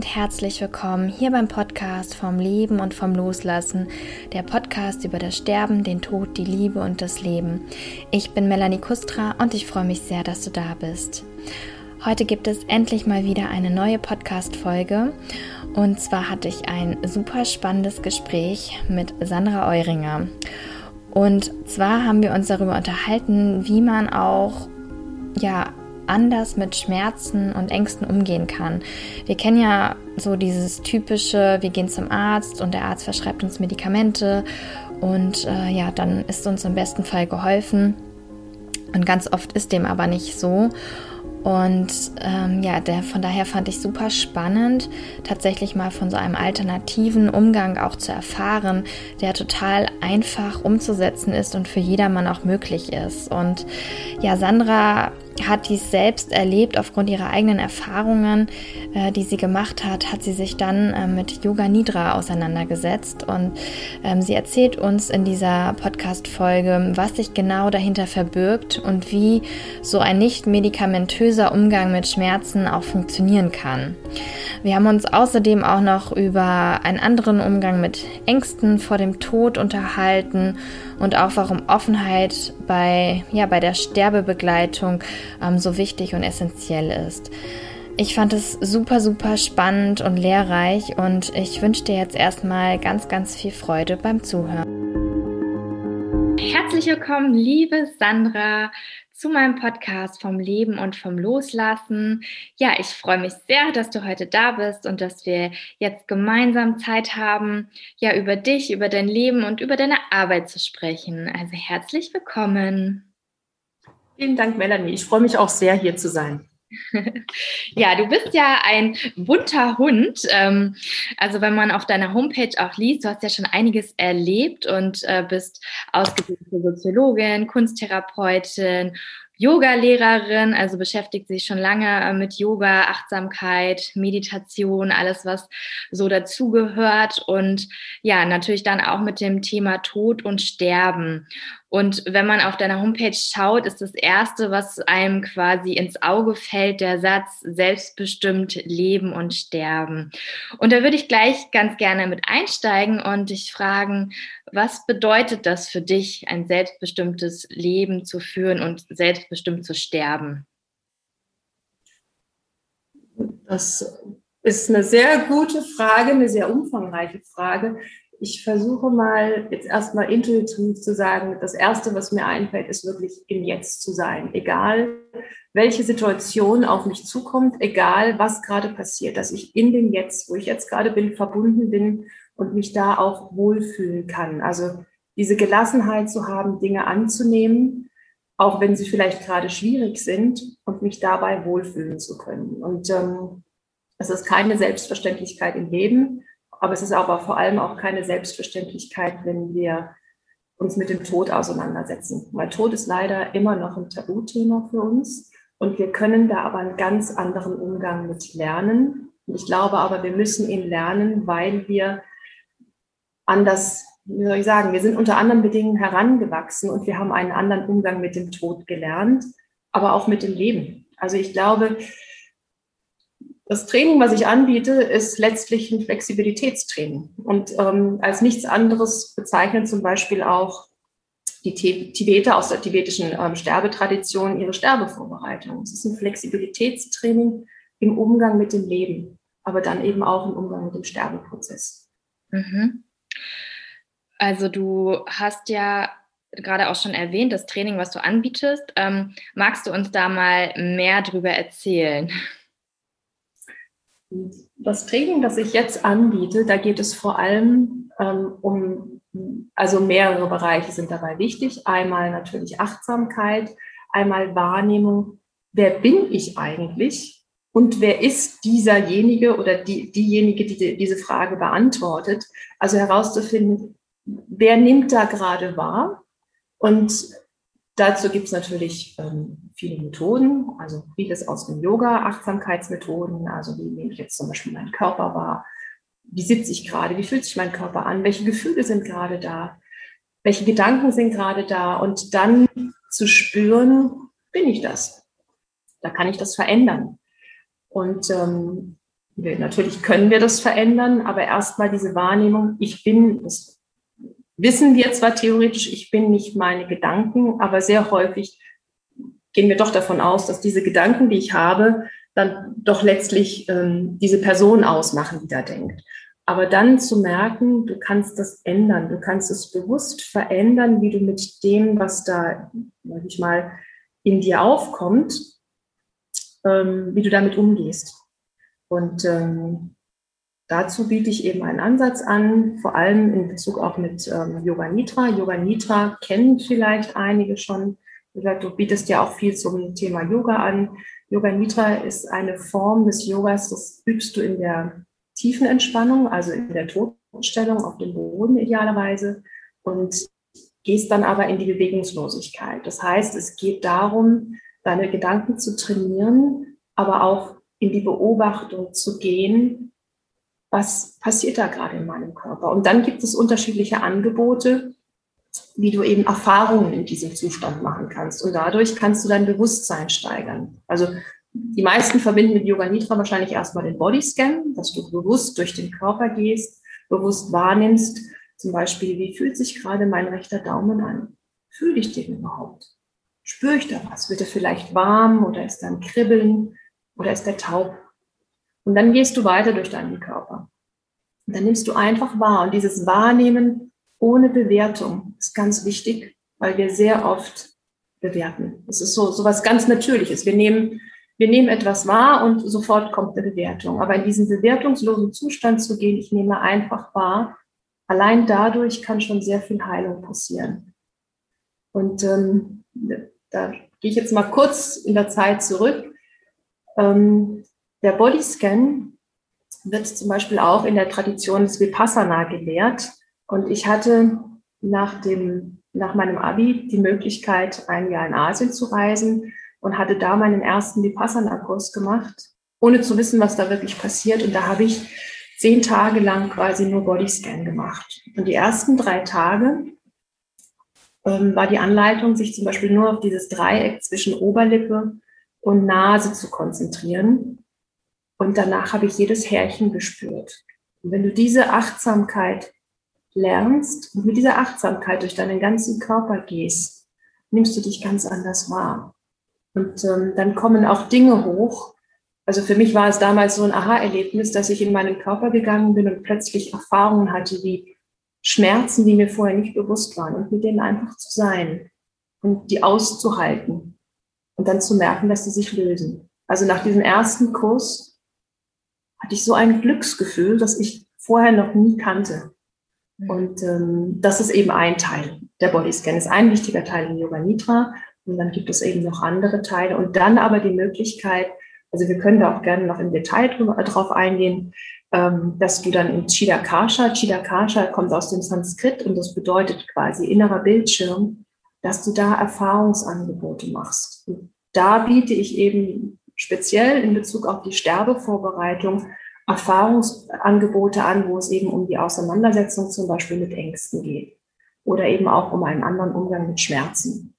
und herzlich willkommen hier beim Podcast vom Leben und vom Loslassen, der Podcast über das Sterben, den Tod, die Liebe und das Leben. Ich bin Melanie Kustra und ich freue mich sehr, dass du da bist. Heute gibt es endlich mal wieder eine neue Podcast-Folge und zwar hatte ich ein super spannendes Gespräch mit Sandra Euringer. Und zwar haben wir uns darüber unterhalten, wie man auch ja anders mit Schmerzen und Ängsten umgehen kann. Wir kennen ja so dieses typische, wir gehen zum Arzt und der Arzt verschreibt uns Medikamente und äh, ja, dann ist uns im besten Fall geholfen. Und ganz oft ist dem aber nicht so. Und ähm, ja, der, von daher fand ich super spannend, tatsächlich mal von so einem alternativen Umgang auch zu erfahren, der total einfach umzusetzen ist und für jedermann auch möglich ist. Und ja, Sandra hat dies selbst erlebt aufgrund ihrer eigenen Erfahrungen, äh, die sie gemacht hat, hat sie sich dann äh, mit Yoga Nidra auseinandergesetzt und ähm, sie erzählt uns in dieser Podcast-Folge, was sich genau dahinter verbirgt und wie so ein nicht medikamentöser Umgang mit Schmerzen auch funktionieren kann. Wir haben uns außerdem auch noch über einen anderen Umgang mit Ängsten vor dem Tod unterhalten und auch warum Offenheit bei, ja, bei der Sterbebegleitung ähm, so wichtig und essentiell ist. Ich fand es super, super spannend und lehrreich und ich wünsche dir jetzt erstmal ganz, ganz viel Freude beim Zuhören. Herzlich willkommen, liebe Sandra, zu meinem Podcast vom Leben und vom Loslassen. Ja, ich freue mich sehr, dass du heute da bist und dass wir jetzt gemeinsam Zeit haben, ja, über dich, über dein Leben und über deine Arbeit zu sprechen. Also herzlich willkommen. Vielen Dank, Melanie. Ich freue mich auch sehr, hier zu sein. Ja, du bist ja ein bunter Hund. Ähm, also wenn man auf deiner Homepage auch liest, du hast ja schon einiges erlebt und äh, bist ausgebildete Soziologin, Kunsttherapeutin, Yoga-Lehrerin, also beschäftigt sich schon lange äh, mit Yoga, Achtsamkeit, Meditation, alles, was so dazugehört und ja, natürlich dann auch mit dem Thema Tod und Sterben. Und wenn man auf deiner Homepage schaut, ist das Erste, was einem quasi ins Auge fällt, der Satz selbstbestimmt leben und sterben. Und da würde ich gleich ganz gerne mit einsteigen und dich fragen, was bedeutet das für dich, ein selbstbestimmtes Leben zu führen und selbstbestimmt zu sterben? Das ist eine sehr gute Frage, eine sehr umfangreiche Frage ich versuche mal jetzt erstmal intuitiv zu sagen, das Erste, was mir einfällt, ist wirklich im Jetzt zu sein. Egal, welche Situation auf mich zukommt, egal, was gerade passiert, dass ich in dem Jetzt, wo ich jetzt gerade bin, verbunden bin und mich da auch wohlfühlen kann. Also diese Gelassenheit zu haben, Dinge anzunehmen, auch wenn sie vielleicht gerade schwierig sind und mich dabei wohlfühlen zu können. Und ähm, es ist keine Selbstverständlichkeit im Leben aber es ist aber vor allem auch keine Selbstverständlichkeit, wenn wir uns mit dem Tod auseinandersetzen. Weil Tod ist leider immer noch ein Tabuthema für uns. Und wir können da aber einen ganz anderen Umgang mit lernen. Ich glaube aber, wir müssen ihn lernen, weil wir anders, wie soll ich sagen, wir sind unter anderen Bedingungen herangewachsen und wir haben einen anderen Umgang mit dem Tod gelernt, aber auch mit dem Leben. Also ich glaube, das Training, was ich anbiete, ist letztlich ein Flexibilitätstraining und ähm, als nichts anderes bezeichnen zum Beispiel auch die Tibeter aus der tibetischen ähm, Sterbetradition ihre Sterbevorbereitung. Es ist ein Flexibilitätstraining im Umgang mit dem Leben, aber dann eben auch im Umgang mit dem Sterbeprozess. Mhm. Also du hast ja gerade auch schon erwähnt, das Training, was du anbietest. Ähm, magst du uns da mal mehr drüber erzählen? Das Training, das ich jetzt anbiete, da geht es vor allem ähm, um, also mehrere Bereiche sind dabei wichtig. Einmal natürlich Achtsamkeit, einmal Wahrnehmung, wer bin ich eigentlich und wer ist dieserjenige oder die, diejenige, die diese Frage beantwortet. Also herauszufinden, wer nimmt da gerade wahr und Dazu gibt es natürlich ähm, viele Methoden, also vieles aus dem Yoga, Achtsamkeitsmethoden, also wie nehme ich jetzt zum Beispiel meinen Körper wahr, wie sitze ich gerade, wie fühlt sich mein Körper an, welche Gefühle sind gerade da, welche Gedanken sind gerade da? Und dann zu spüren, bin ich das? Da kann ich das verändern. Und ähm, Wir, natürlich können wir das verändern, aber erstmal diese Wahrnehmung, ich bin, das wissen wir zwar theoretisch, ich bin nicht meine Gedanken, aber sehr häufig gehen wir doch davon aus, dass diese Gedanken, die ich habe, dann doch letztlich ähm, diese Person ausmachen, die da denkt. Aber dann zu merken, du kannst das ändern, du kannst es bewusst verändern, wie du mit dem, was da, sag ich mal, in dir aufkommt, ähm, wie du damit umgehst. Und ähm, dazu biete ich eben einen Ansatz an, vor allem in Bezug auch mit ähm, Yoga Nitra. Yoga Nitra kennen vielleicht einige schon. Du bietest ja auch viel zum Thema Yoga an. Yoga Nitra ist eine Form des Yogas, das übst du in der tiefen Entspannung, also in der Totenstellung auf dem Boden idealerweise und gehst dann aber in die Bewegungslosigkeit. Das heißt, es geht darum, deine Gedanken zu trainieren, aber auch in die Beobachtung zu gehen, was passiert da gerade in meinem Körper. Und dann gibt es unterschiedliche Angebote, wie du eben Erfahrungen in diesem Zustand machen kannst. Und dadurch kannst du dein Bewusstsein steigern. Also die meisten verbinden mit Yoga Nidra wahrscheinlich erstmal den Bodyscan, dass du bewusst durch den Körper gehst, bewusst wahrnimmst, zum Beispiel, wie fühlt sich gerade mein rechter Daumen an? Fühle ich den überhaupt? Spüre ich da was? Wird er vielleicht warm oder ist da ein Kribbeln oder ist der taub? Und dann gehst du weiter durch deinen Körper. Und dann nimmst du einfach wahr. Und dieses Wahrnehmen ohne Bewertung ist ganz wichtig, weil wir sehr oft bewerten. Es ist so, so was ganz Natürliches. Wir nehmen wir nehmen etwas wahr und sofort kommt eine Bewertung. Aber in diesen bewertungslosen Zustand zu gehen, ich nehme einfach wahr, allein dadurch kann schon sehr viel Heilung passieren. Und ähm, da gehe ich jetzt mal kurz in der Zeit zurück. Ähm, der Bodyscan wird zum Beispiel auch in der Tradition des Vipassana gelehrt. Und ich hatte nach, dem, nach meinem Abi die Möglichkeit, ein Jahr in Asien zu reisen und hatte da meinen ersten Vipassana-Kurs gemacht, ohne zu wissen, was da wirklich passiert. Und da habe ich zehn Tage lang quasi nur Bodyscan gemacht. Und die ersten drei Tage ähm, war die Anleitung, sich zum Beispiel nur auf dieses Dreieck zwischen Oberlippe und Nase zu konzentrieren. Und danach habe ich jedes Härchen gespürt. Und wenn du diese Achtsamkeit lernst und mit dieser Achtsamkeit durch deinen ganzen Körper gehst, nimmst du dich ganz anders wahr. Und ähm, dann kommen auch Dinge hoch. Also für mich war es damals so ein Aha-Erlebnis, dass ich in meinen Körper gegangen bin und plötzlich Erfahrungen hatte wie Schmerzen, die mir vorher nicht bewusst waren und mit denen einfach zu sein und die auszuhalten und dann zu merken, dass sie sich lösen. Also nach diesem ersten Kurs hatte ich so ein Glücksgefühl, das ich vorher noch nie kannte. Mhm. Und ähm, das ist eben ein Teil. Der Bodyscan ist ein wichtiger Teil in Yoga Nidra. Und dann gibt es eben noch andere Teile. Und dann aber die Möglichkeit, also wir können da auch gerne noch im Detail drauf eingehen, ähm, dass du dann in Chidakasha, Chidakasha kommt aus dem Sanskrit und das bedeutet quasi innerer Bildschirm, dass du da Erfahrungsangebote machst. Und da biete ich eben speziell in Bezug auf die Sterbevorbereitung Erfahrungsangebote an, wo es eben um die Auseinandersetzung zum Beispiel mit Ängsten geht oder eben auch um einen anderen Umgang mit Schmerzen.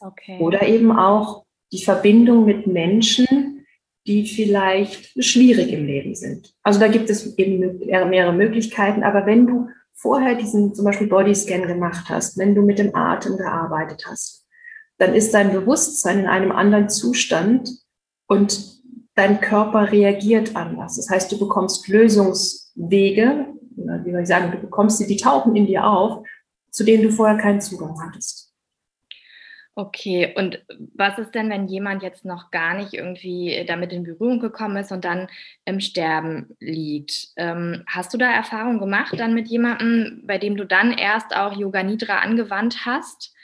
Okay. Oder eben auch die Verbindung mit Menschen, die vielleicht schwierig im Leben sind. Also da gibt es eben mehrere Möglichkeiten. Aber wenn du vorher diesen zum Beispiel Bodyscan gemacht hast, wenn du mit dem Atem gearbeitet hast, dann ist dein Bewusstsein in einem anderen Zustand und dein Körper reagiert anders. Das heißt, du bekommst Lösungswege, wie soll ich sagen, du bekommst sie, die tauchen in dir auf, zu denen du vorher keinen Zugang hattest. Okay, und was ist denn, wenn jemand jetzt noch gar nicht irgendwie damit in Berührung gekommen ist und dann im Sterben liegt? Ähm, hast du da Erfahrung gemacht dann mit jemandem, bei dem du dann erst auch Yoga Nidra angewandt hast?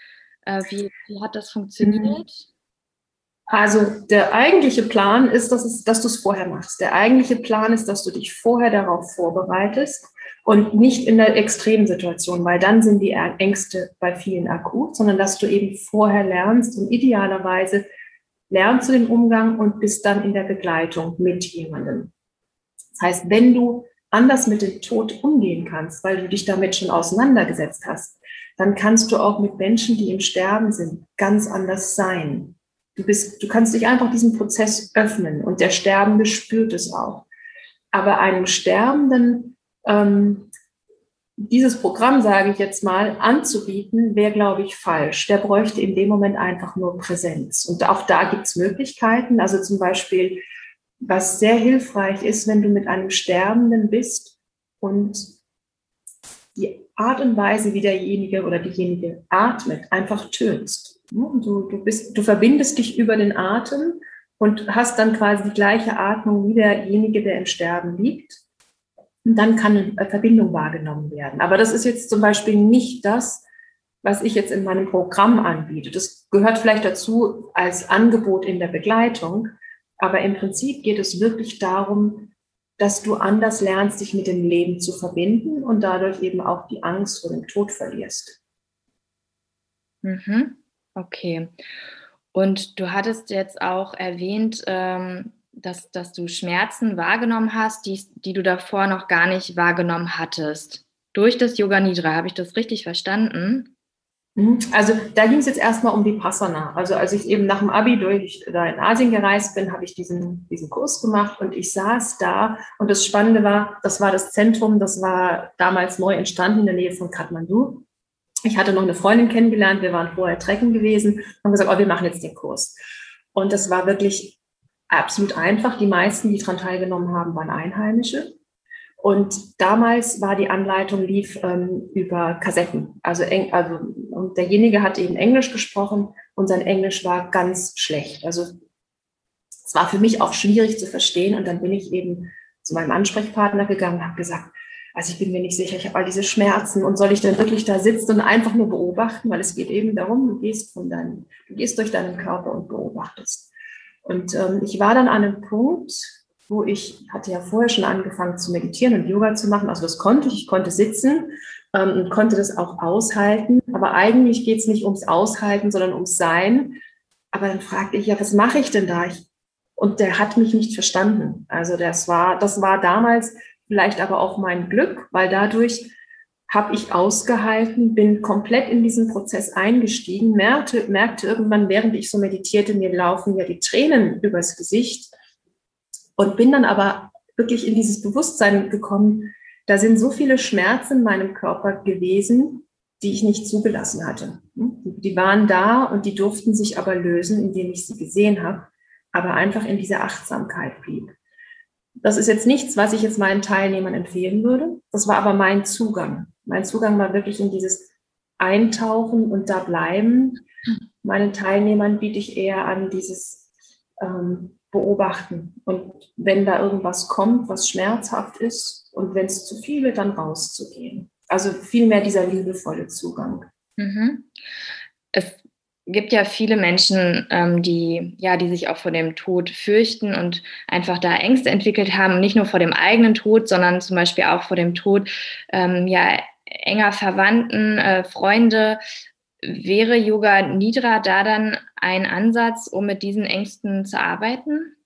Äh, wie, wie, hat das funktioniert? Also der eigentliche Plan ist, dass, es, dass du es vorher machst. Der eigentliche Plan ist, dass du dich vorher darauf vorbereitest und nicht in der Extremsituation, weil dann sind die Ängste bei vielen akut, sondern dass du eben vorher lernst und idealerweise lernst du den Umgang und bist dann in der Begleitung mit jemandem. Das heißt, wenn du anders mit dem Tod umgehen kannst, weil du dich damit schon auseinandergesetzt hast, dann kannst du auch mit Menschen, die im Sterben sind, ganz anders sein. Du bist, du kannst dich einfach diesem Prozess öffnen und der Sterbende spürt es auch. Aber einem Sterbenden ähm, dieses Programm, sage ich jetzt mal, anzubieten, wäre, glaube ich, falsch. Der bräuchte in dem Moment einfach nur Präsenz. Und auch da gibt es Möglichkeiten. Also zum Beispiel, was sehr hilfreich ist, wenn du mit einem Sterbenden bist und die Art und Weise, wie derjenige oder diejenige atmet, einfach tönst. Du, du, bist, du verbindest dich über den Atem und hast dann quasi die gleiche Atmung wie derjenige, der im Sterben liegt. Und dann kann eine Verbindung wahrgenommen werden. Aber das ist jetzt zum Beispiel nicht das, was ich jetzt in meinem Programm anbiete. Das gehört vielleicht dazu als Angebot in der Begleitung. Aber im Prinzip geht es wirklich darum, dass du anders lernst, dich mit dem Leben zu verbinden und dadurch eben auch die Angst vor dem Tod verlierst. Mhm. Okay. Und du hattest jetzt auch erwähnt, ähm, dass, dass du Schmerzen wahrgenommen hast, die, die du davor noch gar nicht wahrgenommen hattest. Durch das Yoga Nidra, habe ich das richtig verstanden? Mhm. Also da ging es jetzt erstmal um die Passana. Also als ich eben nach dem Abi durch da in Asien gereist bin, habe ich diesen, diesen Kurs gemacht und ich saß da und das Spannende war, das war das Zentrum, das war damals neu entstanden in der Nähe von Kathmandu. Ich hatte noch eine Freundin kennengelernt, wir waren vorher trecken gewesen und haben gesagt, oh, wir machen jetzt den Kurs. Und das war wirklich absolut einfach. Die meisten, die daran teilgenommen haben, waren Einheimische. Und damals war die Anleitung lief ähm, über Kassetten. Also, eng, also und derjenige hat eben Englisch gesprochen und sein Englisch war ganz schlecht. Also es war für mich auch schwierig zu verstehen. Und dann bin ich eben zu meinem Ansprechpartner gegangen und habe gesagt, also ich bin mir nicht sicher, ich habe all diese Schmerzen und soll ich denn wirklich da sitzen und einfach nur beobachten, weil es geht eben darum, du gehst von deinem, du gehst durch deinen Körper und beobachtest. Und ähm, ich war dann an einem Punkt, wo ich hatte ja vorher schon angefangen zu meditieren und Yoga zu machen. Also das konnte ich, ich konnte sitzen ähm, und konnte das auch aushalten. Aber eigentlich geht es nicht ums Aushalten, sondern ums Sein. Aber dann fragte ich, ja, was mache ich denn da? Ich, und der hat mich nicht verstanden. Also das war, das war damals vielleicht aber auch mein Glück, weil dadurch habe ich ausgehalten, bin komplett in diesen Prozess eingestiegen, merkte, merkte irgendwann, während ich so meditierte, mir laufen ja die Tränen übers Gesicht und bin dann aber wirklich in dieses Bewusstsein gekommen, da sind so viele Schmerzen in meinem Körper gewesen, die ich nicht zugelassen hatte. Die waren da und die durften sich aber lösen, indem ich sie gesehen habe, aber einfach in dieser Achtsamkeit blieb. Das ist jetzt nichts, was ich jetzt meinen Teilnehmern empfehlen würde. Das war aber mein Zugang. Mein Zugang war wirklich in dieses Eintauchen und da bleiben. Meinen Teilnehmern biete ich eher an dieses ähm, Beobachten. Und wenn da irgendwas kommt, was schmerzhaft ist und wenn es zu viel wird, dann rauszugehen. Also vielmehr dieser liebevolle Zugang. Mhm. Es gibt ja viele Menschen, ähm, die, ja, die sich auch vor dem Tod fürchten und einfach da Ängste entwickelt haben, nicht nur vor dem eigenen Tod, sondern zum Beispiel auch vor dem Tod ähm, ja, enger Verwandten, äh, Freunde. Wäre Yoga Nidra da dann ein Ansatz, um mit diesen Ängsten zu arbeiten?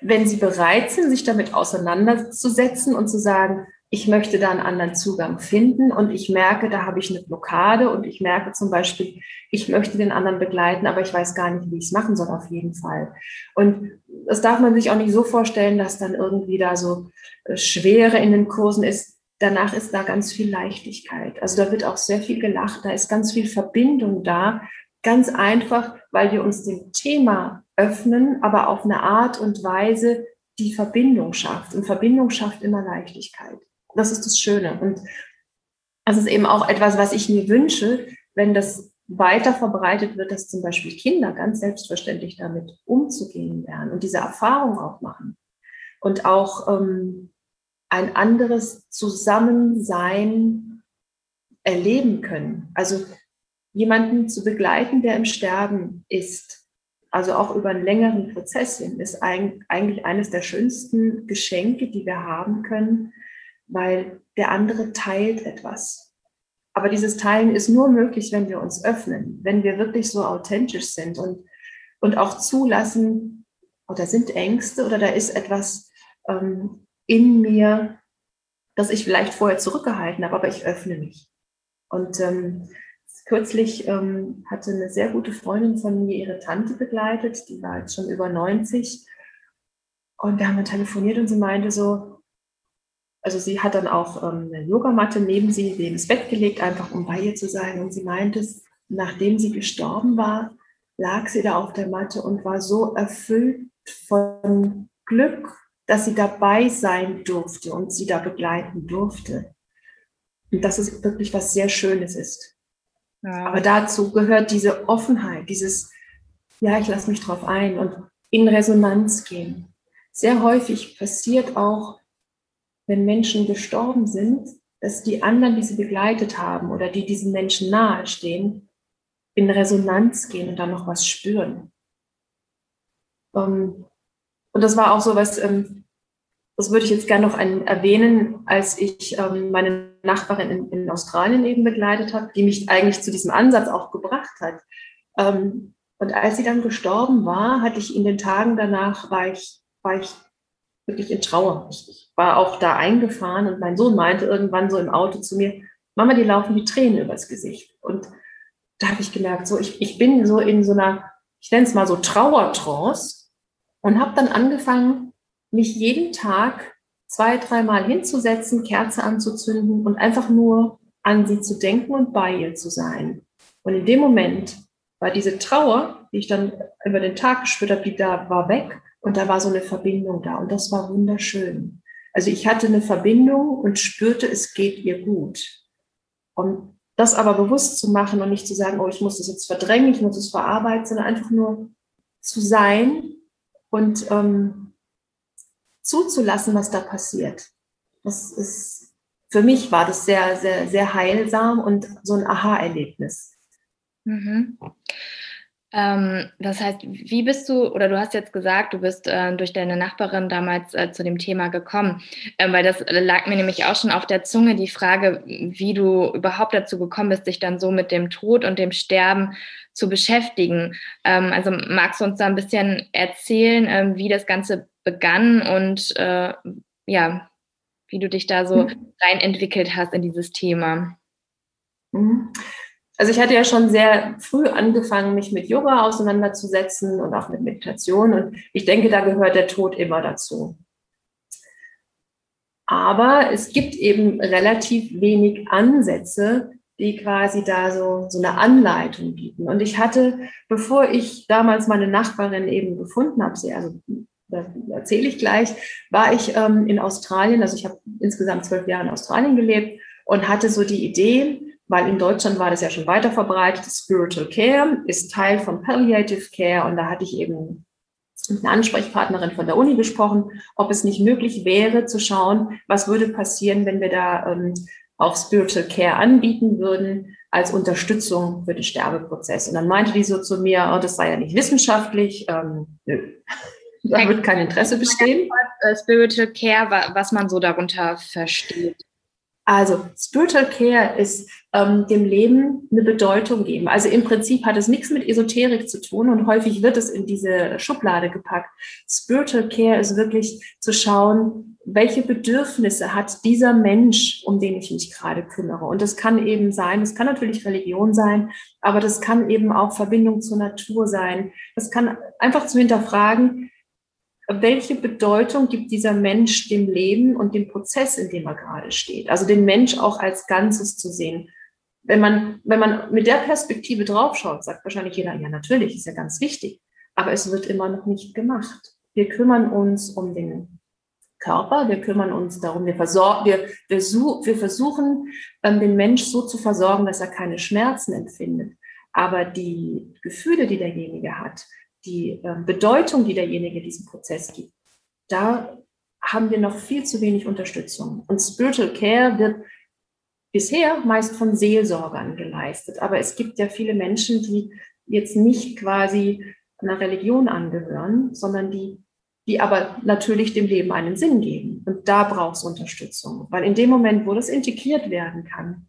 Wenn Sie bereit sind, sich damit auseinanderzusetzen und zu sagen, ich möchte da einen anderen Zugang finden und ich merke, da habe ich eine Blockade und ich merke zum Beispiel, ich möchte den anderen begleiten, aber ich weiß gar nicht, wie ich es machen soll, auf jeden Fall. Und das darf man sich auch nicht so vorstellen, dass dann irgendwie da so äh, Schwere in den Kursen ist. Danach ist da ganz viel Leichtigkeit. Also da wird auch sehr viel gelacht, da ist ganz viel Verbindung da. Ganz einfach, weil wir uns dem Thema öffnen, aber auf eine Art und Weise, die Verbindung schafft. Und Verbindung schafft immer Leichtigkeit. Das ist das Schöne. Und das ist eben auch etwas, was ich mir wünsche, wenn das weiter verbreitet wird, dass zum Beispiel Kinder ganz selbstverständlich damit umzugehen lernen und diese Erfahrung auch machen. Und auch ähm, ein anderes Zusammensein erleben können. Also jemanden zu begleiten, der im Sterben ist, also auch über einen längeren Prozess hin, ist eigentlich eines der schönsten Geschenke, die wir haben können, weil der andere teilt etwas. Aber dieses Teilen ist nur möglich, wenn wir uns öffnen, wenn wir wirklich so authentisch sind und, und auch zulassen, oder sind Ängste oder da ist etwas ähm, in mir, das ich vielleicht vorher zurückgehalten habe, aber ich öffne mich. Und ähm, kürzlich ähm, hatte eine sehr gute Freundin von mir ihre Tante begleitet, die war jetzt schon über 90 Und wir haben telefoniert und sie meinte so, also sie hat dann auch ähm, eine Yogamatte neben sie, neben das Bett gelegt, einfach um bei ihr zu sein. Und sie meinte, nachdem sie gestorben war, lag sie da auf der Matte und war so erfüllt von Glück, dass sie dabei sein durfte und sie da begleiten durfte. Und dass es wirklich was sehr Schönes ist. Ja. Aber dazu gehört diese Offenheit, dieses, ja, ich lasse mich drauf ein und in Resonanz gehen. Sehr häufig passiert auch, wenn Menschen gestorben sind, dass die anderen, die sie begleitet haben oder die diesen Menschen nahestehen, in Resonanz gehen und dann noch was spüren. Ähm, und das war auch so was, ähm, das würde ich jetzt gerne noch erwähnen, als ich ähm, meine Nachbarin in, Australien eben begleitet habe, die mich eigentlich zu diesem Ansatz auch gebracht hat. Und als sie dann gestorben war, hatte ich in den Tagen danach, war ich, war ich wirklich in Trauer. Ich war auch da eingefahren und mein Sohn meinte irgendwann so im Auto zu mir, Mama, die laufen die Tränen übers Gesicht. Und da habe ich gemerkt, so ich, ich bin so in so einer, ich nenne es mal so Trauertrance und habe dann angefangen, mich jeden Tag zwei, dreimal hinzusetzen, Kerze anzuzünden und einfach nur an sie zu denken und bei ihr zu sein. Und in dem Moment war diese Trauer, die ich dann über den Tag gespürt habe, die da war weg und da war so eine Verbindung da und das war wunderschön. Also ich hatte eine Verbindung und spürte, es geht ihr gut. Und das aber bewusst zu machen und nicht zu sagen, oh, ich muss das jetzt verdrängen, ich muss es verarbeiten, sondern einfach nur zu sein und ähm, zuzulassen, was da passiert. Das ist, für mich war das sehr, sehr, sehr heilsam und so ein Aha-Erlebnis. Mhm. Ähm, das heißt, wie bist du, oder du hast jetzt gesagt, du bist äh, durch deine Nachbarin damals äh, zu dem Thema gekommen, ähm, weil das lag mir nämlich auch schon auf der Zunge, die Frage, wie du überhaupt dazu gekommen bist, dich dann so mit dem Tod und dem Sterben zu beschäftigen. Ähm, also magst du uns da ein bisschen erzählen, ähm, wie das Ganze begann und äh, ja, wie du dich da so mhm. rein entwickelt hast in dieses Thema? Mhm. Also ich hatte ja schon sehr früh angefangen, mich mit Yoga auseinanderzusetzen und auch mit Meditation. Und ich denke, da gehört der Tod immer dazu. Aber es gibt eben relativ wenig Ansätze, die quasi da so, so eine Anleitung bieten. Und ich hatte, bevor ich damals meine Nachbarin eben gefunden habe, sie, also das erzähle ich gleich, war ich ähm, in Australien, also ich habe insgesamt zwölf Jahre in Australien gelebt und hatte so die Idee, weil in Deutschland war das ja schon weiter verbreitet. Spiritual Care ist Teil von Palliative Care und da hatte ich eben mit einer Ansprechpartnerin von der Uni gesprochen, ob es nicht möglich wäre zu schauen, was würde passieren, wenn wir da ähm, auch Spiritual Care anbieten würden als Unterstützung für den Sterbeprozess. Und dann meinte die so zu mir, oh, das sei ja nicht wissenschaftlich, ähm, nö. Da wird kein Interesse bestehen. Äh, Spiritual Care, was man so darunter versteht. Also Spiritual Care ist ähm, dem Leben eine Bedeutung geben. Also im Prinzip hat es nichts mit Esoterik zu tun und häufig wird es in diese Schublade gepackt. Spiritual Care ist wirklich zu schauen, welche Bedürfnisse hat dieser Mensch, um den ich mich gerade kümmere. Und das kann eben sein, das kann natürlich Religion sein, aber das kann eben auch Verbindung zur Natur sein. Das kann einfach zu hinterfragen, welche Bedeutung gibt dieser Mensch dem Leben und dem Prozess, in dem er gerade steht? Also den Mensch auch als Ganzes zu sehen. Wenn man, wenn man mit der Perspektive draufschaut, sagt wahrscheinlich jeder, ja, natürlich, ist ja ganz wichtig. Aber es wird immer noch nicht gemacht. Wir kümmern uns um den Körper, wir kümmern uns darum, wir, versorgen, wir, wir, wir versuchen, ähm, den Mensch so zu versorgen, dass er keine Schmerzen empfindet. Aber die Gefühle, die derjenige hat, die äh, Bedeutung, die derjenige diesem Prozess gibt, da haben wir noch viel zu wenig Unterstützung. Und Spiritual Care wird bisher meist von Seelsorgern geleistet. Aber es gibt ja viele Menschen, die jetzt nicht quasi einer Religion angehören, sondern die, die aber natürlich dem Leben einen Sinn geben. Und da braucht es Unterstützung. Weil in dem Moment, wo das integriert werden kann,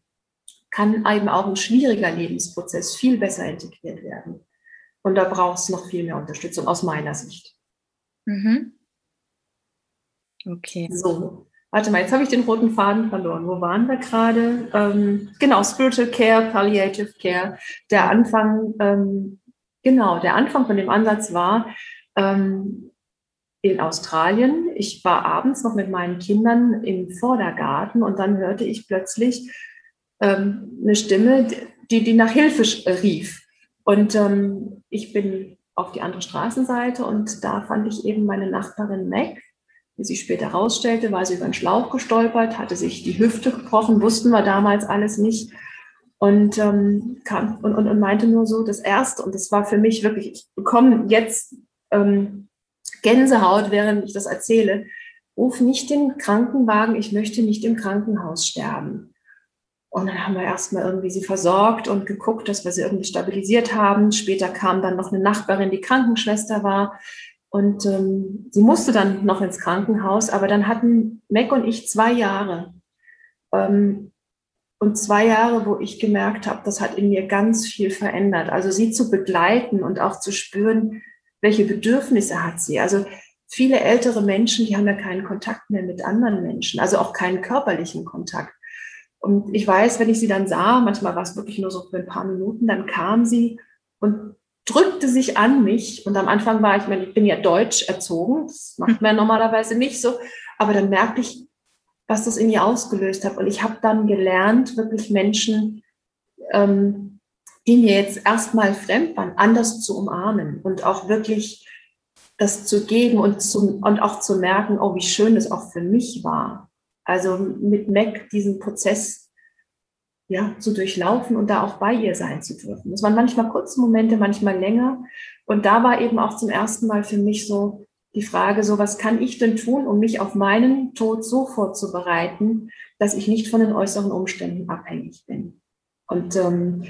kann eben auch ein schwieriger Lebensprozess viel besser integriert werden. Und da braucht es noch viel mehr Unterstützung aus meiner Sicht. Mhm. Okay. So, warte mal, jetzt habe ich den roten Faden verloren. Wo waren wir gerade? Ähm, genau, Spiritual Care, Palliative Care. Der Anfang, ähm, genau, der Anfang von dem Ansatz war, ähm, in Australien. Ich war abends noch mit meinen Kindern im Vordergarten und dann hörte ich plötzlich ähm, eine Stimme, die, die nach Hilfe rief. Und ähm, ich bin auf die andere Straßenseite und da fand ich eben meine Nachbarin Mac. Wie sie später herausstellte, war sie über einen Schlauch gestolpert, hatte sich die Hüfte gebrochen, wussten wir damals alles nicht. Und, ähm, kam, und, und, und meinte nur so, das Erste, und das war für mich wirklich, ich bekomme jetzt ähm, Gänsehaut, während ich das erzähle, ruf nicht den Krankenwagen, ich möchte nicht im Krankenhaus sterben. Und dann haben wir erstmal irgendwie sie versorgt und geguckt, dass wir sie irgendwie stabilisiert haben. Später kam dann noch eine Nachbarin, die Krankenschwester war. Und ähm, sie musste dann noch ins Krankenhaus, aber dann hatten Mac und ich zwei Jahre. Ähm, und zwei Jahre, wo ich gemerkt habe, das hat in mir ganz viel verändert. Also sie zu begleiten und auch zu spüren, welche Bedürfnisse hat sie. Also viele ältere Menschen, die haben ja keinen Kontakt mehr mit anderen Menschen, also auch keinen körperlichen Kontakt. Und ich weiß, wenn ich sie dann sah, manchmal war es wirklich nur so für ein paar Minuten, dann kam sie und drückte sich an mich. Und am Anfang war ich, ich meine, ich bin ja deutsch erzogen, das macht man normalerweise nicht so, aber dann merkte ich, was das in ihr ausgelöst hat. Und ich habe dann gelernt, wirklich Menschen, ähm, die mir jetzt erstmal fremd waren, anders zu umarmen und auch wirklich das zu geben und, zu, und auch zu merken, oh, wie schön das auch für mich war. Also mit Mac diesen Prozess ja, zu durchlaufen und da auch bei ihr sein zu dürfen. Das waren manchmal kurze Momente, manchmal länger. Und da war eben auch zum ersten Mal für mich so die Frage, so was kann ich denn tun, um mich auf meinen Tod so vorzubereiten, dass ich nicht von den äußeren Umständen abhängig bin. Und ähm,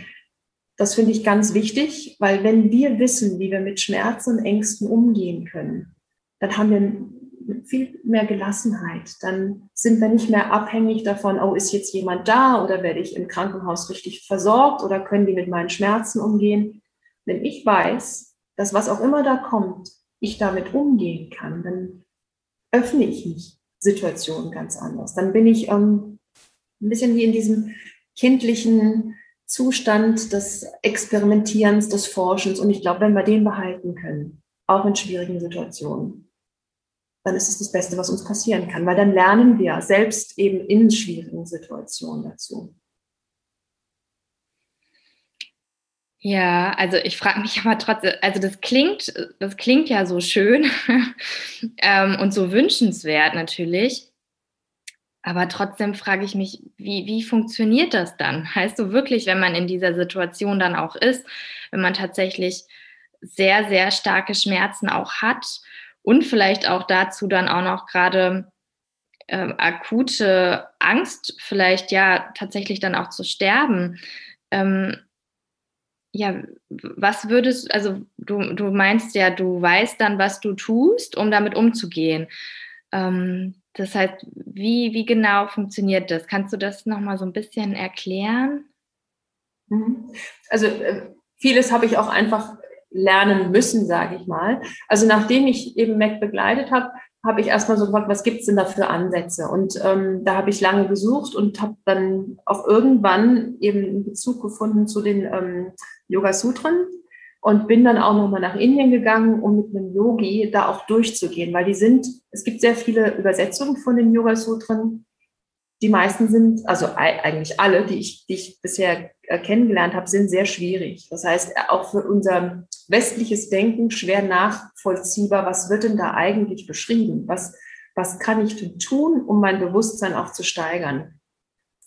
das finde ich ganz wichtig, weil wenn wir wissen, wie wir mit Schmerzen und Ängsten umgehen können, dann haben wir viel mehr Gelassenheit. Dann sind wir nicht mehr abhängig davon, oh, ist jetzt jemand da oder werde ich im Krankenhaus richtig versorgt oder können die mit meinen Schmerzen umgehen. Wenn ich weiß, dass was auch immer da kommt, ich damit umgehen kann, dann öffne ich mich Situationen ganz anders. Dann bin ich ähm, ein bisschen wie in diesem kindlichen Zustand des Experimentierens, des Forschens. Und ich glaube, wenn wir den behalten können, auch in schwierigen Situationen, dann ist es das Beste, was uns passieren kann, weil dann lernen wir selbst eben in schwierigen Situationen dazu. Ja, also ich frage mich aber trotzdem, also das klingt, das klingt ja so schön ähm, und so wünschenswert natürlich. Aber trotzdem frage ich mich, wie, wie funktioniert das dann? Heißt du wirklich, wenn man in dieser Situation dann auch ist, wenn man tatsächlich sehr, sehr starke Schmerzen auch hat und vielleicht auch dazu dann auch noch gerade äh, akute Angst, vielleicht ja tatsächlich dann auch zu sterben. Ähm, ja, was würdest, also du, du meinst ja, du weißt dann, was du tust, um damit umzugehen. Ähm, das heißt, wie, wie genau funktioniert das? Kannst du das nochmal so ein bisschen erklären? Mhm. Also äh, vieles habe ich auch einfach lernen müssen, sage ich mal. Also nachdem ich eben Mac begleitet habe, habe ich erstmal so gefragt, was gibt es denn da für Ansätze? Und ähm, da habe ich lange gesucht und habe dann auch irgendwann eben einen Bezug gefunden zu den ähm, Yoga Sutren und bin dann auch nochmal nach Indien gegangen, um mit einem Yogi da auch durchzugehen, weil die sind, es gibt sehr viele Übersetzungen von den Yoga Sutren. Die meisten sind, also eigentlich alle, die ich, die ich bisher kennengelernt habe, sind sehr schwierig. Das heißt, auch für unser westliches Denken schwer nachvollziehbar, was wird denn da eigentlich beschrieben? Was, was kann ich denn tun, um mein Bewusstsein auch zu steigern?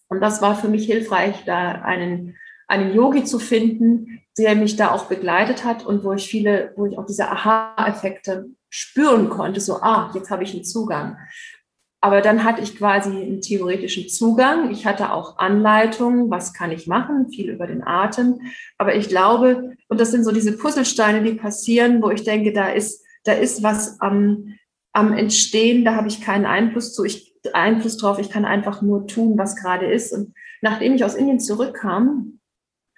Und das war für mich hilfreich, da einen, einen Yogi zu finden, der mich da auch begleitet hat und wo ich viele, wo ich auch diese Aha-Effekte spüren konnte, so, ah, jetzt habe ich einen Zugang. Aber dann hatte ich quasi einen theoretischen Zugang. Ich hatte auch Anleitungen, was kann ich machen, viel über den Atem. Aber ich glaube, und das sind so diese Puzzlesteine, die passieren, wo ich denke, da ist, da ist was am, am Entstehen, da habe ich keinen Einfluss zu, ich, Einfluss drauf, ich kann einfach nur tun, was gerade ist. Und nachdem ich aus Indien zurückkam,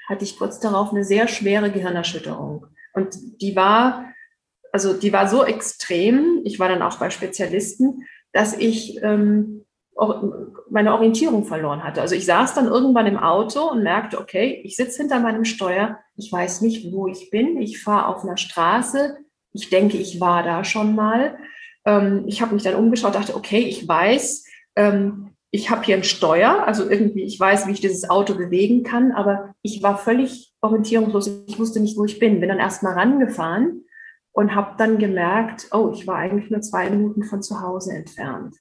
hatte ich kurz darauf eine sehr schwere Gehirnerschütterung. Und die war, also die war so extrem, ich war dann auch bei Spezialisten, dass ich ähm, meine Orientierung verloren hatte. Also ich saß dann irgendwann im Auto und merkte, okay, ich sitze hinter meinem Steuer, ich weiß nicht, wo ich bin, ich fahre auf einer Straße, ich denke, ich war da schon mal. Ähm, ich habe mich dann umgeschaut, dachte, okay, ich weiß, ähm, ich habe hier ein Steuer, also irgendwie, ich weiß, wie ich dieses Auto bewegen kann, aber ich war völlig orientierungslos. Ich wusste nicht, wo ich bin. Bin dann erstmal rangefahren und habe dann gemerkt, oh, ich war eigentlich nur zwei Minuten von zu Hause entfernt.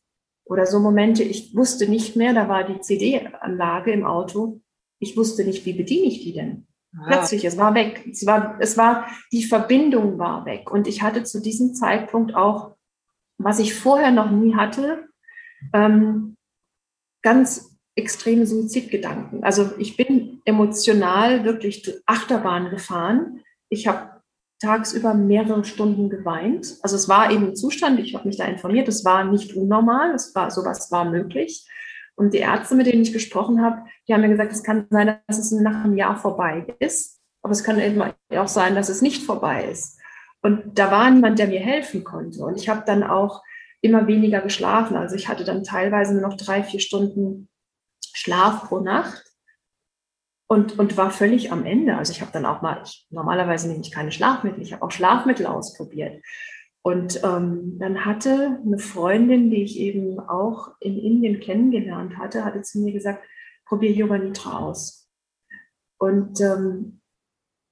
Oder so Momente, ich wusste nicht mehr, da war die CD-Anlage im Auto. Ich wusste nicht, wie bediene ich die denn? Ah. Plötzlich, es war weg. Es war, es war, die Verbindung war weg. Und ich hatte zu diesem Zeitpunkt auch, was ich vorher noch nie hatte, ähm, ganz extreme Suizidgedanken. Also ich bin emotional wirklich Achterbahn gefahren. Ich habe tagsüber mehrere Stunden geweint. Also es war eben ein Zustand, ich habe mich da informiert, es war nicht unnormal, es war, sowas war möglich. Und die Ärzte, mit denen ich gesprochen habe, die haben mir gesagt, es kann sein, dass es nach einem Jahr vorbei ist, aber es kann eben auch sein, dass es nicht vorbei ist. Und da war niemand, der mir helfen konnte. Und ich habe dann auch immer weniger geschlafen. Also ich hatte dann teilweise nur noch drei, vier Stunden Schlaf pro Nacht und, und war völlig am Ende. Also ich habe dann auch mal, ich, normalerweise nehme ich keine Schlafmittel, ich habe auch Schlafmittel ausprobiert. Und ähm, dann hatte eine Freundin, die ich eben auch in Indien kennengelernt hatte, hatte zu mir gesagt, probier Yoga Nitra aus. Und ähm,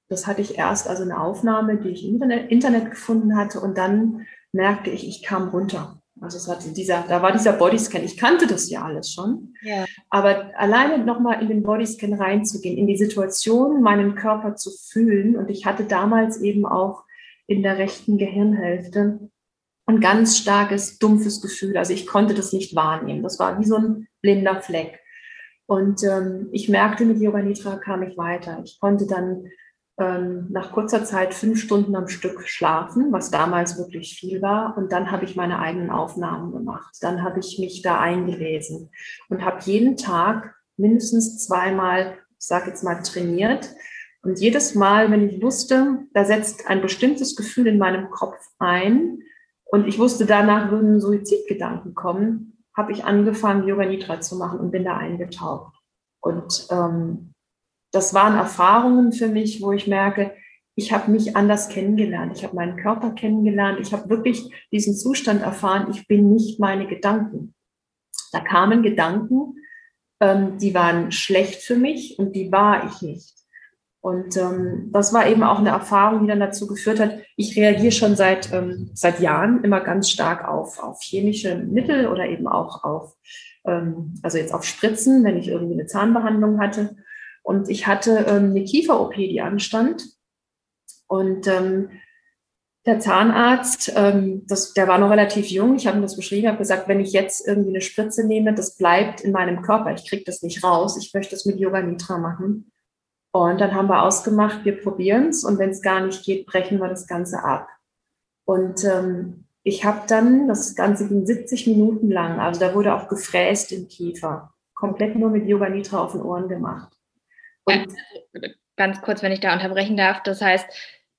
das hatte ich erst, also eine Aufnahme, die ich im Internet, Internet gefunden hatte. Und dann merkte ich, ich kam runter. Also es hatte dieser, da war dieser Bodyscan. Ich kannte das ja alles schon. Ja. Aber alleine nochmal in den Bodyscan reinzugehen, in die Situation, meinen Körper zu fühlen. Und ich hatte damals eben auch in der rechten Gehirnhälfte ein ganz starkes, dumpfes Gefühl. Also ich konnte das nicht wahrnehmen. Das war wie so ein blinder Fleck. Und ähm, ich merkte, mit Yoga Nitra kam ich weiter. Ich konnte dann ähm, nach kurzer Zeit fünf Stunden am Stück schlafen, was damals wirklich viel war. Und dann habe ich meine eigenen Aufnahmen gemacht. Dann habe ich mich da eingelesen und habe jeden Tag mindestens zweimal, ich sage jetzt mal, trainiert. Und jedes Mal, wenn ich wusste, da setzt ein bestimmtes Gefühl in meinem Kopf ein und ich wusste, danach würden Suizidgedanken kommen, habe ich angefangen, Yoga Nidra zu machen und bin da eingetaucht. Und ähm, das waren Erfahrungen für mich, wo ich merke, ich habe mich anders kennengelernt. Ich habe meinen Körper kennengelernt. Ich habe wirklich diesen Zustand erfahren, ich bin nicht meine Gedanken. Da kamen Gedanken, ähm, die waren schlecht für mich und die war ich nicht. Und ähm, das war eben auch eine Erfahrung, die dann dazu geführt hat, ich reagiere schon seit, ähm, seit Jahren immer ganz stark auf, auf chemische Mittel oder eben auch auf, ähm, also jetzt auf Spritzen, wenn ich irgendwie eine Zahnbehandlung hatte. Und ich hatte ähm, eine Kiefer-OP, die anstand. Und ähm, der Zahnarzt, ähm, das, der war noch relativ jung, ich habe ihm das beschrieben, habe gesagt, wenn ich jetzt irgendwie eine Spritze nehme, das bleibt in meinem Körper, ich kriege das nicht raus, ich möchte das mit Yoga Nitra machen. Und dann haben wir ausgemacht, wir probieren es und wenn es gar nicht geht, brechen wir das Ganze ab. Und ähm, ich habe dann, das Ganze ging 70 Minuten lang, also da wurde auch gefräst im Kiefer, komplett nur mit Yoga Nitra auf den Ohren gemacht. Und ganz kurz, wenn ich da unterbrechen darf, das heißt,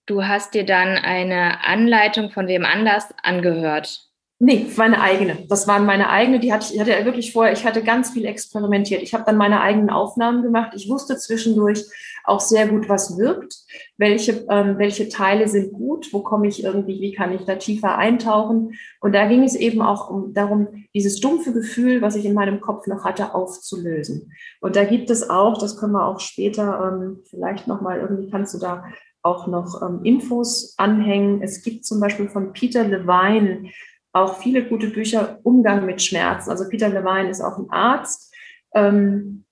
du hast dir dann eine Anleitung von wem anders angehört. Nee, meine eigene. Das waren meine eigene. Die hatte ich, hatte ja wirklich vorher, ich hatte ganz viel experimentiert. Ich habe dann meine eigenen Aufnahmen gemacht. Ich wusste zwischendurch auch sehr gut, was wirkt, welche, ähm, welche Teile sind gut, wo komme ich irgendwie, wie kann ich da tiefer eintauchen. Und da ging es eben auch um, darum, dieses dumpfe Gefühl, was ich in meinem Kopf noch hatte, aufzulösen. Und da gibt es auch, das können wir auch später ähm, vielleicht nochmal, irgendwie kannst du da auch noch ähm, Infos anhängen. Es gibt zum Beispiel von Peter Levine, auch viele gute Bücher, Umgang mit Schmerzen. Also Peter Levine ist auch ein Arzt. Ähm,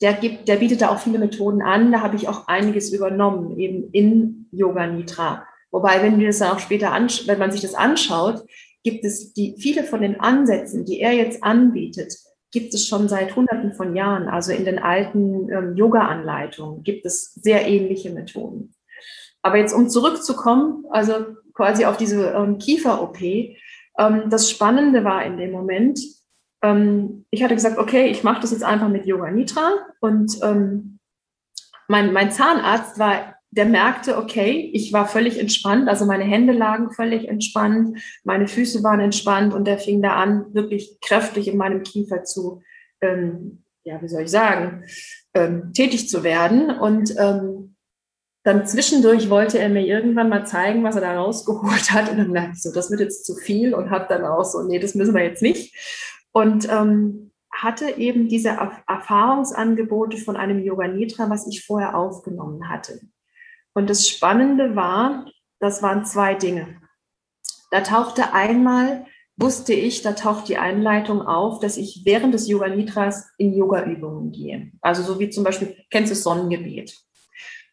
der, gibt, der bietet da auch viele Methoden an. Da habe ich auch einiges übernommen, eben in Yoga Nitra. Wobei, wenn wir das dann auch später wenn man sich das anschaut, gibt es die, viele von den Ansätzen, die er jetzt anbietet, gibt es schon seit hunderten von Jahren. Also in den alten ähm, Yoga-Anleitungen gibt es sehr ähnliche Methoden. Aber jetzt, um zurückzukommen, also quasi auf diese ähm, Kiefer-OP, ähm, das Spannende war in dem Moment, ähm, ich hatte gesagt, okay, ich mache das jetzt einfach mit Yoga Nitra. Und ähm, mein, mein Zahnarzt war, der merkte, okay, ich war völlig entspannt, also meine Hände lagen völlig entspannt, meine Füße waren entspannt und der fing da an, wirklich kräftig in meinem Kiefer zu, ähm, ja, wie soll ich sagen, ähm, tätig zu werden. Und ähm, dann zwischendurch wollte er mir irgendwann mal zeigen, was er da rausgeholt hat. Und dann dachte ich so, das wird jetzt zu viel und habe dann auch so, nee, das müssen wir jetzt nicht. Und ähm, hatte eben diese Erfahrungsangebote von einem Yoga Nidra, was ich vorher aufgenommen hatte. Und das Spannende war, das waren zwei Dinge. Da tauchte einmal, wusste ich, da taucht die Einleitung auf, dass ich während des Yoga Nidras in Yoga-Übungen gehe. Also so wie zum Beispiel, kennst du Sonnengebet?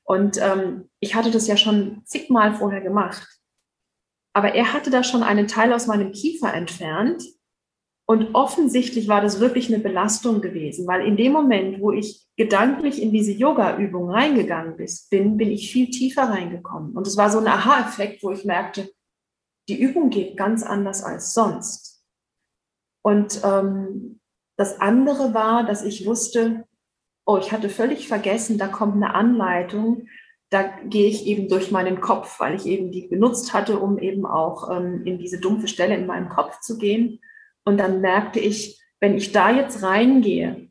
Und ähm, ich hatte das ja schon zigmal vorher gemacht. Aber er hatte da schon einen Teil aus meinem Kiefer entfernt. Und offensichtlich war das wirklich eine Belastung gewesen, weil in dem Moment, wo ich gedanklich in diese Yoga-Übung reingegangen bin, bin ich viel tiefer reingekommen. Und es war so ein Aha-Effekt, wo ich merkte, die Übung geht ganz anders als sonst. Und ähm, das andere war, dass ich wusste, oh, ich hatte völlig vergessen, da kommt eine Anleitung, da gehe ich eben durch meinen Kopf, weil ich eben die benutzt hatte, um eben auch ähm, in diese dumpfe Stelle in meinem Kopf zu gehen. Und dann merkte ich, wenn ich da jetzt reingehe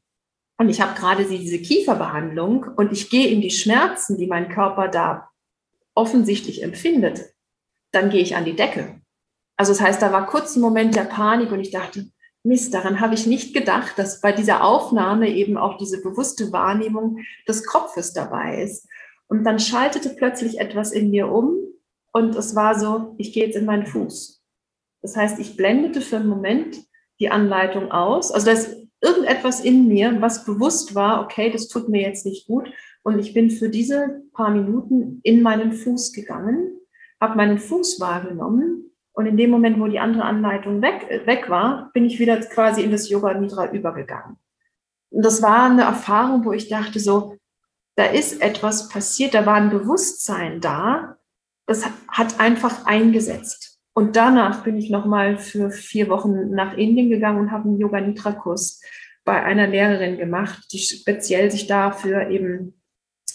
und ich habe gerade diese Kieferbehandlung und ich gehe in die Schmerzen, die mein Körper da offensichtlich empfindet, dann gehe ich an die Decke. Also das heißt, da war kurz ein Moment der Panik und ich dachte, Mist, daran habe ich nicht gedacht, dass bei dieser Aufnahme eben auch diese bewusste Wahrnehmung des Kopfes dabei ist. Und dann schaltete plötzlich etwas in mir um und es war so, ich gehe jetzt in meinen Fuß. Das heißt, ich blendete für einen Moment die Anleitung aus. Also da ist irgendetwas in mir, was bewusst war, okay, das tut mir jetzt nicht gut. Und ich bin für diese paar Minuten in meinen Fuß gegangen, habe meinen Fuß wahrgenommen und in dem Moment, wo die andere Anleitung weg, weg war, bin ich wieder quasi in das Yoga Nidra übergegangen. Und das war eine Erfahrung, wo ich dachte so, da ist etwas passiert, da war ein Bewusstsein da, das hat einfach eingesetzt. Und danach bin ich nochmal für vier Wochen nach Indien gegangen und habe einen Yoga Nidra Kurs bei einer Lehrerin gemacht, die speziell sich dafür eben,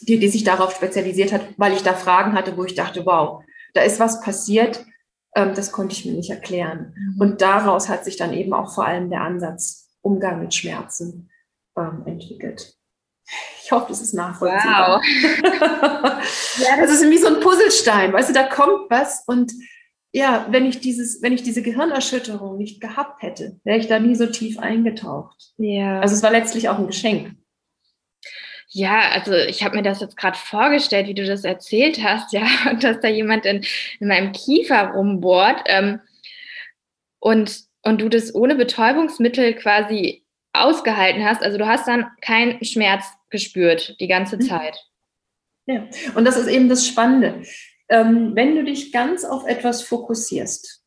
die, die sich darauf spezialisiert hat, weil ich da Fragen hatte, wo ich dachte, wow, da ist was passiert, ähm, das konnte ich mir nicht erklären. Mhm. Und daraus hat sich dann eben auch vor allem der Ansatz Umgang mit Schmerzen ähm, entwickelt. Ich hoffe, das ist nachvollziehbar. Wow. ja, das ist wie so ein Puzzlestein, weißt du, da kommt was und ja, wenn ich dieses, wenn ich diese Gehirnerschütterung nicht gehabt hätte, wäre ich da nie so tief eingetaucht. Ja. Also es war letztlich auch ein Geschenk. Ja, also ich habe mir das jetzt gerade vorgestellt, wie du das erzählt hast, ja, dass da jemand in, in meinem Kiefer rumbohrt ähm, und, und du das ohne Betäubungsmittel quasi ausgehalten hast. Also du hast dann keinen Schmerz gespürt die ganze mhm. Zeit. Ja, und das ist eben das Spannende. Ähm, wenn du dich ganz auf etwas fokussierst,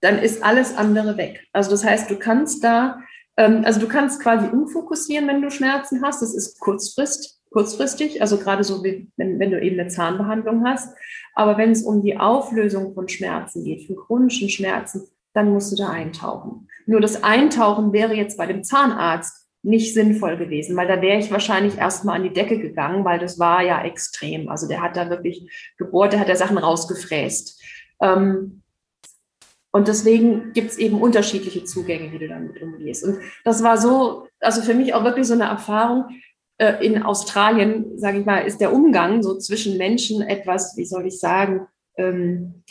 dann ist alles andere weg. Also das heißt, du kannst da ähm, also du kannst quasi umfokussieren, wenn du Schmerzen hast. Das ist kurzfrist, kurzfristig, also gerade so wie wenn, wenn du eben eine Zahnbehandlung hast. Aber wenn es um die Auflösung von Schmerzen geht, von chronischen Schmerzen, dann musst du da eintauchen. Nur das Eintauchen wäre jetzt bei dem Zahnarzt nicht sinnvoll gewesen, weil da wäre ich wahrscheinlich erstmal an die Decke gegangen, weil das war ja extrem. Also der hat da wirklich gebohrt, der hat da Sachen rausgefräst. Ähm, und deswegen gibt es eben unterschiedliche Zugänge, wie du damit umgehst. Und das war so, also für mich auch wirklich so eine Erfahrung. Äh, in Australien, sage ich mal, ist der Umgang so zwischen Menschen etwas, wie soll ich sagen, ähm,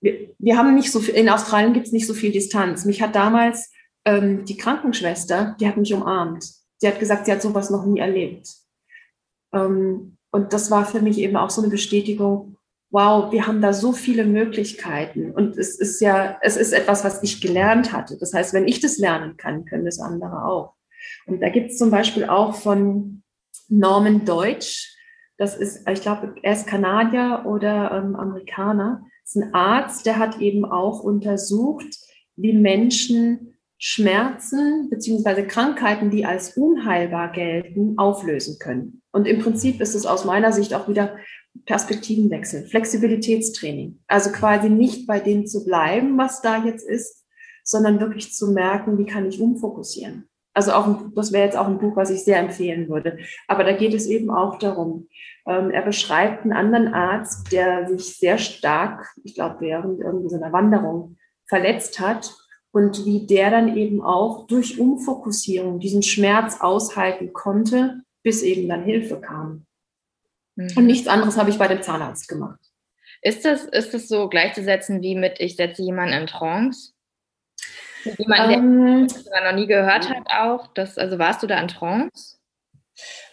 wir, wir, haben nicht so viel, in Australien gibt es nicht so viel Distanz. Mich hat damals ähm, die Krankenschwester, die hat mich umarmt. Sie hat gesagt, sie hat sowas noch nie erlebt. Ähm, und das war für mich eben auch so eine Bestätigung, wow, wir haben da so viele Möglichkeiten. Und es ist ja, es ist etwas, was ich gelernt hatte. Das heißt, wenn ich das lernen kann, können das andere auch. Und da gibt es zum Beispiel auch von Norman Deutsch, das ist, ich glaube, er ist Kanadier oder ähm, Amerikaner, das ist ein Arzt, der hat eben auch untersucht, wie Menschen Schmerzen beziehungsweise Krankheiten, die als unheilbar gelten, auflösen können. Und im Prinzip ist es aus meiner Sicht auch wieder Perspektivenwechsel, Flexibilitätstraining. Also quasi nicht bei dem zu bleiben, was da jetzt ist, sondern wirklich zu merken, wie kann ich umfokussieren. Also auch, das wäre jetzt auch ein Buch, was ich sehr empfehlen würde. Aber da geht es eben auch darum. Ähm, er beschreibt einen anderen Arzt, der sich sehr stark, ich glaube, während irgendwie so einer Wanderung verletzt hat und wie der dann eben auch durch Umfokussierung diesen Schmerz aushalten konnte, bis eben dann Hilfe kam. Mhm. Und nichts anderes habe ich bei dem Zahnarzt gemacht. Ist das, ist das so gleichzusetzen wie mit, ich setze jemanden in Trance? Jemand, der ähm, noch nie gehört hat, auch. Das, also warst du da in Trance?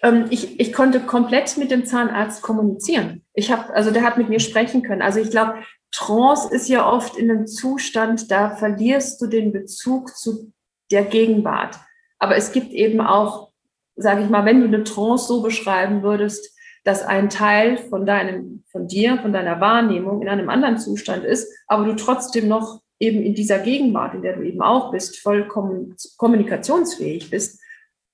Ähm, ich, ich konnte komplett mit dem Zahnarzt kommunizieren. Ich habe, also der hat mit mir sprechen können. Also ich glaube, Trance ist ja oft in einem Zustand, da verlierst du den Bezug zu der Gegenwart. Aber es gibt eben auch, sage ich mal, wenn du eine Trance so beschreiben würdest, dass ein Teil von deinem, von dir, von deiner Wahrnehmung in einem anderen Zustand ist, aber du trotzdem noch eben in dieser Gegenwart, in der du eben auch bist, vollkommen kommunikationsfähig bist,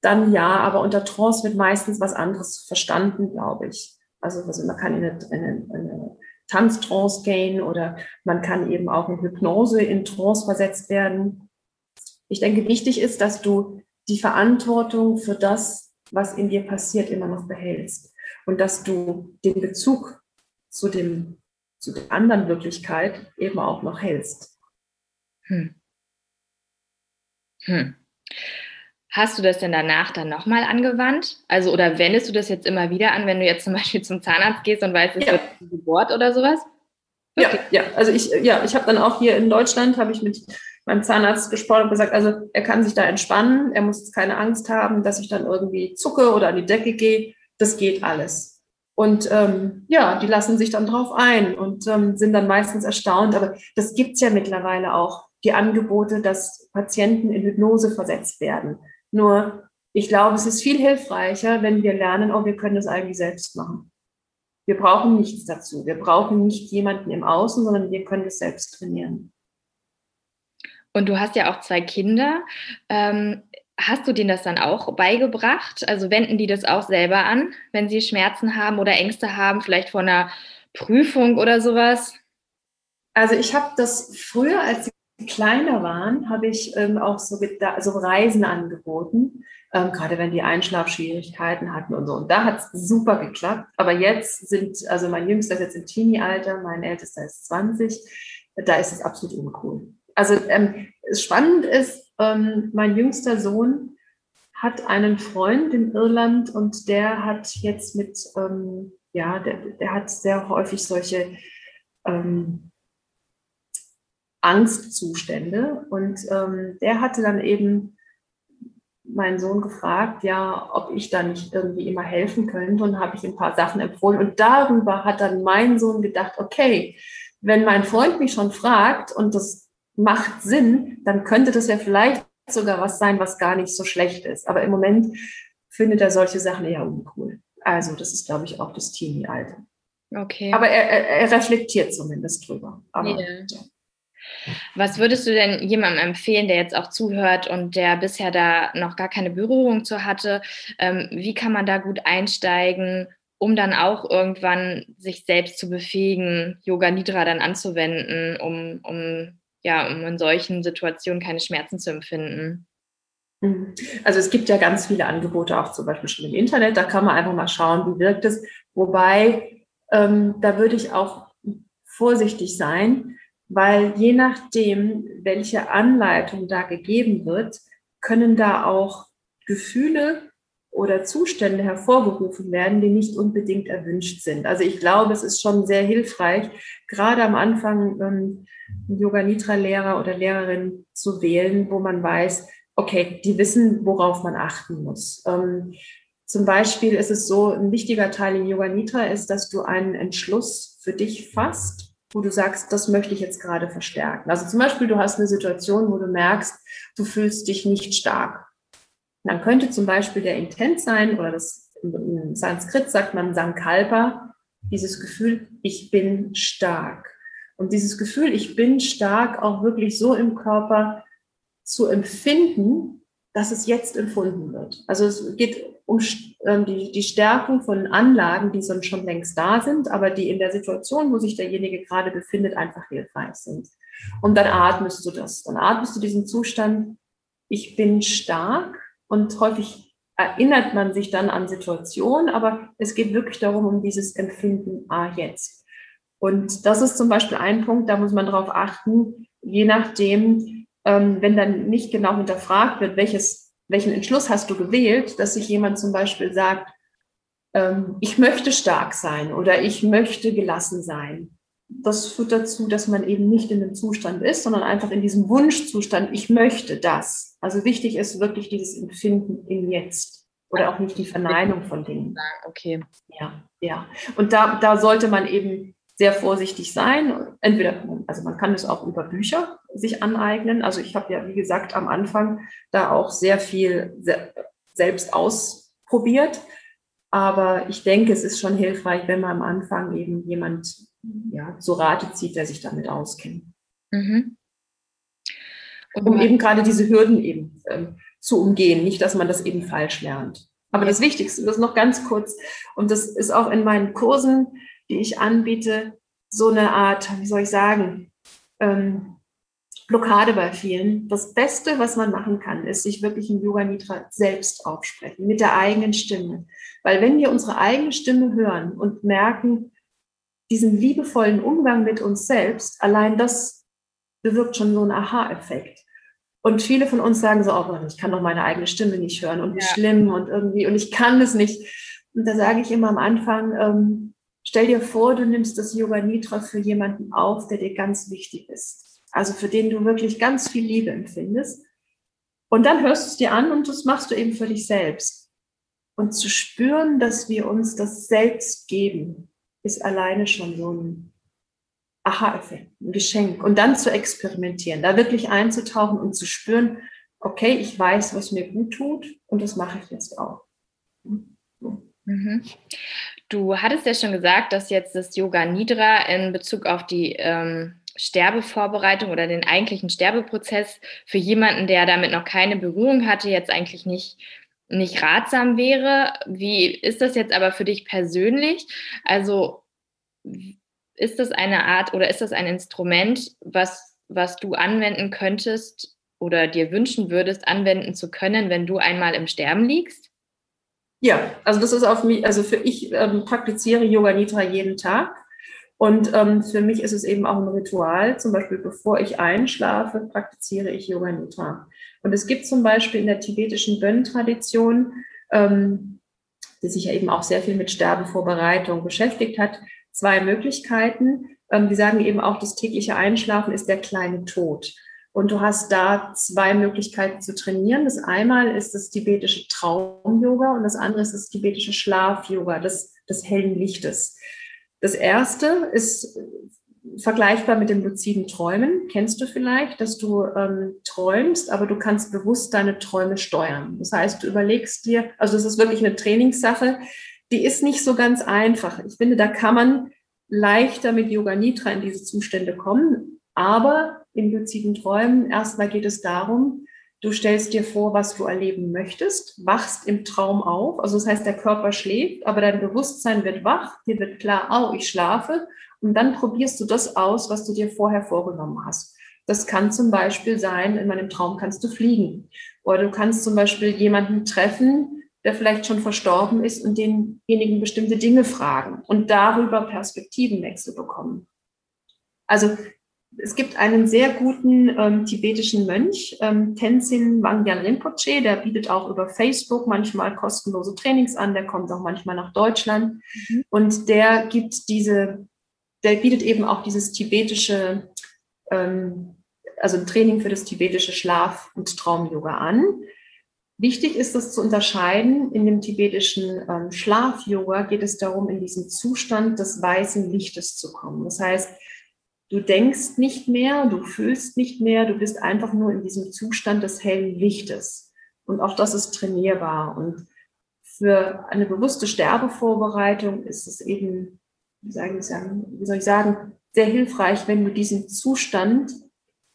dann ja, aber unter Trance wird meistens was anderes verstanden, glaube ich. Also, also man kann in eine, in eine, in eine Tanztrance gehen oder man kann eben auch in Hypnose in Trance versetzt werden. Ich denke, wichtig ist, dass du die Verantwortung für das, was in dir passiert, immer noch behältst und dass du den Bezug zu dem zu der anderen Wirklichkeit eben auch noch hältst. Hm. Hm. Hast du das denn danach dann nochmal angewandt? Also, oder wendest du das jetzt immer wieder an, wenn du jetzt zum Beispiel zum Zahnarzt gehst und weißt, es ja. wird ein Geburt oder sowas? Okay. Ja, ja, also ich, ja, ich habe dann auch hier in Deutschland, habe ich mit meinem Zahnarzt gesprochen und gesagt, also er kann sich da entspannen, er muss jetzt keine Angst haben, dass ich dann irgendwie zucke oder an die Decke gehe. Das geht alles. Und ähm, ja, die lassen sich dann drauf ein und ähm, sind dann meistens erstaunt. Aber das gibt es ja mittlerweile auch, die Angebote, dass Patienten in Hypnose versetzt werden. Nur ich glaube, es ist viel hilfreicher, wenn wir lernen, oh, wir können das eigentlich selbst machen. Wir brauchen nichts dazu. Wir brauchen nicht jemanden im Außen, sondern wir können das selbst trainieren. Und du hast ja auch zwei Kinder. Ähm, hast du denen das dann auch beigebracht? Also wenden die das auch selber an, wenn sie Schmerzen haben oder Ängste haben, vielleicht vor einer Prüfung oder sowas? Also ich habe das früher, als sie kleiner waren, habe ich ähm, auch so, so, Reisen angeboten, ähm, gerade wenn die Einschlafschwierigkeiten hatten und so. Und da hat es super geklappt. Aber jetzt sind, also mein Jüngster ist jetzt im Teenie-Alter, mein Ältester ist 20, da ist es absolut uncool. Also ähm, spannend ist, ähm, mein jüngster Sohn hat einen Freund in Irland und der hat jetzt mit, ähm, ja, der, der hat sehr häufig solche ähm, Angstzustände. Und ähm, der hatte dann eben meinen Sohn gefragt, ja, ob ich da nicht irgendwie immer helfen könnte und habe ich ein paar Sachen empfohlen. Und darüber hat dann mein Sohn gedacht, okay, wenn mein Freund mich schon fragt und das macht Sinn, dann könnte das ja vielleicht sogar was sein, was gar nicht so schlecht ist. Aber im Moment findet er solche Sachen eher uncool. Also das ist, glaube ich, auch das Teenie-Alter. Okay. Aber er, er, er, reflektiert zumindest drüber. Aber, yeah. ja. Was würdest du denn jemandem empfehlen, der jetzt auch zuhört und der bisher da noch gar keine Berührung zu hatte? Ähm, wie kann man da gut einsteigen, um dann auch irgendwann sich selbst zu befähigen, Yoga Nidra dann anzuwenden, um, um, ja, um in solchen Situationen keine Schmerzen zu empfinden? Mhm. Also es gibt ja ganz viele Angebote, auch zum Beispiel schon im Internet. Da kann man einfach mal schauen, wie wirkt es. Wobei, ähm, da würde ich auch vorsichtig sein, weil je nachdem, welche Anleitung da gegeben wird, können da auch Gefühle oder Zustände hervorgerufen werden, die nicht unbedingt erwünscht sind. Also ich glaube, es ist schon sehr hilfreich, gerade am Anfang ähm, Yoga Nitra Lehrer oder Lehrerin zu wählen, wo man weiß, okay, die wissen, worauf man achten muss. Ähm, zum Beispiel ist es so, ein wichtiger Teil in Yoga Nitra ist, dass du einen Entschluss für dich fasst wo du sagst, das möchte ich jetzt gerade verstärken. Also zum Beispiel, du hast eine Situation, wo du merkst, du fühlst dich nicht stark. Dann könnte zum Beispiel der Intent sein, oder das im Sanskrit sagt man Sankalpa, dieses Gefühl, ich bin stark. Und dieses Gefühl, ich bin stark, auch wirklich so im Körper zu empfinden, dass es jetzt empfunden wird. Also es geht um die, die Stärkung von Anlagen, die schon längst da sind, aber die in der Situation, wo sich derjenige gerade befindet, einfach hilfreich sind. Und dann atmest du das. Dann atmest du diesen Zustand, ich bin stark und häufig erinnert man sich dann an Situationen, aber es geht wirklich darum, um dieses Empfinden, ah, jetzt. Und das ist zum Beispiel ein Punkt, da muss man darauf achten, je nachdem, ähm, wenn dann nicht genau hinterfragt wird, welches welchen Entschluss hast du gewählt, dass sich jemand zum Beispiel sagt, ähm, ich möchte stark sein oder ich möchte gelassen sein. Das führt dazu, dass man eben nicht in dem Zustand ist, sondern einfach in diesem Wunschzustand, ich möchte das. Also wichtig ist wirklich dieses Empfinden im Jetzt oder auch nicht die Verneinung von Dingen. Okay. Ja, ja. Und da, da sollte man eben sehr vorsichtig sein. Entweder, also man kann es auch über Bücher sich aneignen. Also ich habe ja, wie gesagt, am Anfang da auch sehr viel selbst ausprobiert. Aber ich denke, es ist schon hilfreich, wenn man am Anfang eben jemand ja, so Rate zieht, der sich damit auskennt. Mhm. um eben gerade diese Hürden eben ähm, zu umgehen. Nicht, dass man das eben falsch lernt. Aber das Wichtigste, das noch ganz kurz, und das ist auch in meinen Kursen, die ich anbiete, so eine Art, wie soll ich sagen, ähm, Blockade bei vielen. Das Beste, was man machen kann, ist sich wirklich im Yoga Nidra selbst aufsprechen, mit der eigenen Stimme. Weil wenn wir unsere eigene Stimme hören und merken, diesen liebevollen Umgang mit uns selbst, allein das bewirkt schon so einen Aha-Effekt. Und viele von uns sagen so, oh, ich kann doch meine eigene Stimme nicht hören und wie ja. schlimm und irgendwie, und ich kann es nicht. Und da sage ich immer am Anfang, ähm, stell dir vor, du nimmst das Yoga Nidra für jemanden auf, der dir ganz wichtig ist also für den du wirklich ganz viel Liebe empfindest. Und dann hörst du es dir an und das machst du eben für dich selbst. Und zu spüren, dass wir uns das selbst geben, ist alleine schon so ein Aha-Effekt, ein Geschenk. Und dann zu experimentieren, da wirklich einzutauchen und zu spüren, okay, ich weiß, was mir gut tut und das mache ich jetzt auch. Mhm. Du hattest ja schon gesagt, dass jetzt das Yoga Nidra in Bezug auf die ähm, Sterbevorbereitung oder den eigentlichen Sterbeprozess für jemanden, der damit noch keine Berührung hatte, jetzt eigentlich nicht, nicht ratsam wäre. Wie ist das jetzt aber für dich persönlich? Also ist das eine Art oder ist das ein Instrument, was, was du anwenden könntest oder dir wünschen würdest, anwenden zu können, wenn du einmal im Sterben liegst? Ja, also das ist auf mich, also für ich ähm, praktiziere Yoga Nidra jeden Tag. Und ähm, für mich ist es eben auch ein Ritual. Zum Beispiel, bevor ich einschlafe, praktiziere ich Yoga Nidra. Und es gibt zum Beispiel in der tibetischen Bön-Tradition, ähm, die sich ja eben auch sehr viel mit Sterbevorbereitung beschäftigt hat, zwei Möglichkeiten. Ähm, die sagen eben auch, das tägliche Einschlafen ist der kleine Tod. Und du hast da zwei Möglichkeiten zu trainieren. Das einmal ist das tibetische Traum-Yoga und das andere ist das tibetische Schlaf-Yoga, des, des hellen Lichtes. Das erste ist vergleichbar mit dem luziden Träumen. Kennst du vielleicht, dass du ähm, träumst, aber du kannst bewusst deine Träume steuern. Das heißt, du überlegst dir, also es ist wirklich eine Trainingssache, die ist nicht so ganz einfach. Ich finde, da kann man leichter mit Yoga Nidra in diese Zustände kommen. Aber in luziden Träumen erstmal geht es darum, Du stellst dir vor, was du erleben möchtest, wachst im Traum auf. Also das heißt, der Körper schläft, aber dein Bewusstsein wird wach. Dir wird klar, oh, ich schlafe. Und dann probierst du das aus, was du dir vorher vorgenommen hast. Das kann zum Beispiel sein, in meinem Traum kannst du fliegen. Oder du kannst zum Beispiel jemanden treffen, der vielleicht schon verstorben ist und denjenigen bestimmte Dinge fragen und darüber Perspektivenwechsel bekommen. Also es gibt einen sehr guten ähm, tibetischen Mönch, ähm, Tenzin Wangyal Rinpoche, der bietet auch über Facebook manchmal kostenlose Trainings an, der kommt auch manchmal nach Deutschland mhm. und der gibt diese, der bietet eben auch dieses tibetische, ähm, also ein Training für das tibetische Schlaf- und Traum-Yoga an. Wichtig ist es zu unterscheiden, in dem tibetischen ähm, Schlaf-Yoga geht es darum, in diesen Zustand des weißen Lichtes zu kommen. Das heißt, Du denkst nicht mehr, du fühlst nicht mehr, du bist einfach nur in diesem Zustand des hellen Lichtes. Und auch das ist trainierbar. Und für eine bewusste Sterbevorbereitung ist es eben, wie, soll ich sagen, sehr hilfreich, wenn du diesen Zustand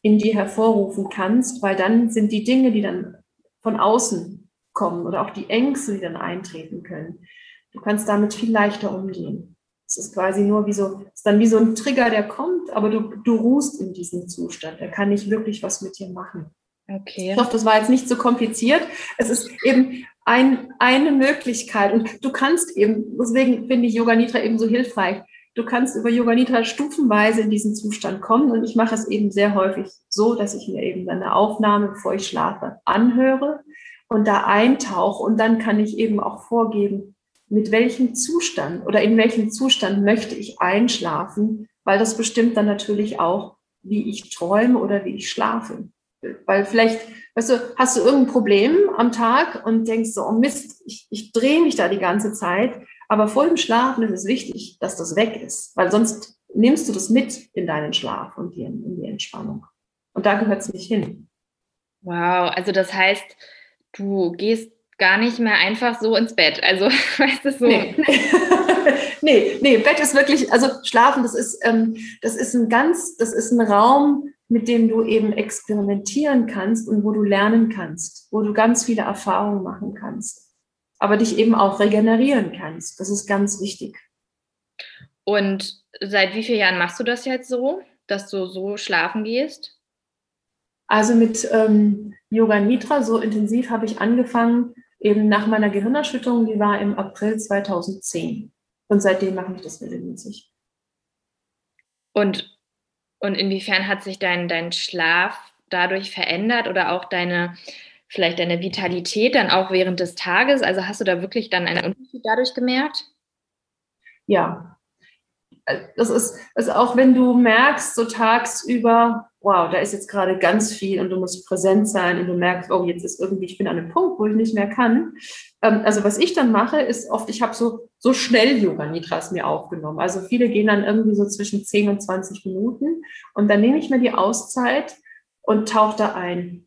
in dir hervorrufen kannst, weil dann sind die Dinge, die dann von außen kommen oder auch die Ängste, die dann eintreten können, du kannst damit viel leichter umgehen. Es ist quasi nur wie so, ist dann wie so ein Trigger, der kommt, aber du, du ruhst in diesem Zustand. Er kann nicht wirklich was mit dir machen. Okay. Ich hoffe, das war jetzt nicht so kompliziert. Es ist eben ein, eine Möglichkeit. Und du kannst eben, deswegen finde ich Yoga Nidra eben so hilfreich. Du kannst über Yoga Nidra stufenweise in diesen Zustand kommen. Und ich mache es eben sehr häufig so, dass ich mir eben eine Aufnahme, bevor ich schlafe, anhöre und da eintauche. Und dann kann ich eben auch vorgeben, mit welchem Zustand oder in welchem Zustand möchte ich einschlafen, weil das bestimmt dann natürlich auch, wie ich träume oder wie ich schlafe. Weil vielleicht, weißt du, hast du irgendein Problem am Tag und denkst so, oh Mist, ich, ich drehe mich da die ganze Zeit. Aber vor dem Schlafen ist es wichtig, dass das weg ist, weil sonst nimmst du das mit in deinen Schlaf und in, in die Entspannung. Und da gehört es nicht hin. Wow, also das heißt, du gehst gar nicht mehr einfach so ins Bett. Also, weißt du so. Nee. nee, nee, Bett ist wirklich, also Schlafen, das ist, ähm, das ist ein ganz, das ist ein Raum, mit dem du eben experimentieren kannst und wo du lernen kannst, wo du ganz viele Erfahrungen machen kannst, aber dich eben auch regenerieren kannst. Das ist ganz wichtig. Und seit wie vielen Jahren machst du das jetzt so, dass du so schlafen gehst? Also mit ähm, Yoga Nidra, so intensiv habe ich angefangen, eben nach meiner Gehirnerschütterung, die war im April 2010. Und seitdem mache ich das regelmäßig. Und, und inwiefern hat sich dein, dein Schlaf dadurch verändert oder auch deine, vielleicht deine Vitalität dann auch während des Tages? Also hast du da wirklich dann einen Unterschied dadurch gemerkt? Ja, das ist, also auch wenn du merkst, so tagsüber, wow, da ist jetzt gerade ganz viel und du musst präsent sein und du merkst, oh, jetzt ist irgendwie, ich bin an einem Punkt, wo ich nicht mehr kann. Ähm, also was ich dann mache, ist oft, ich habe so, so schnell Yoga-Nidras mir aufgenommen. Also viele gehen dann irgendwie so zwischen 10 und 20 Minuten und dann nehme ich mir die Auszeit und tauche da ein.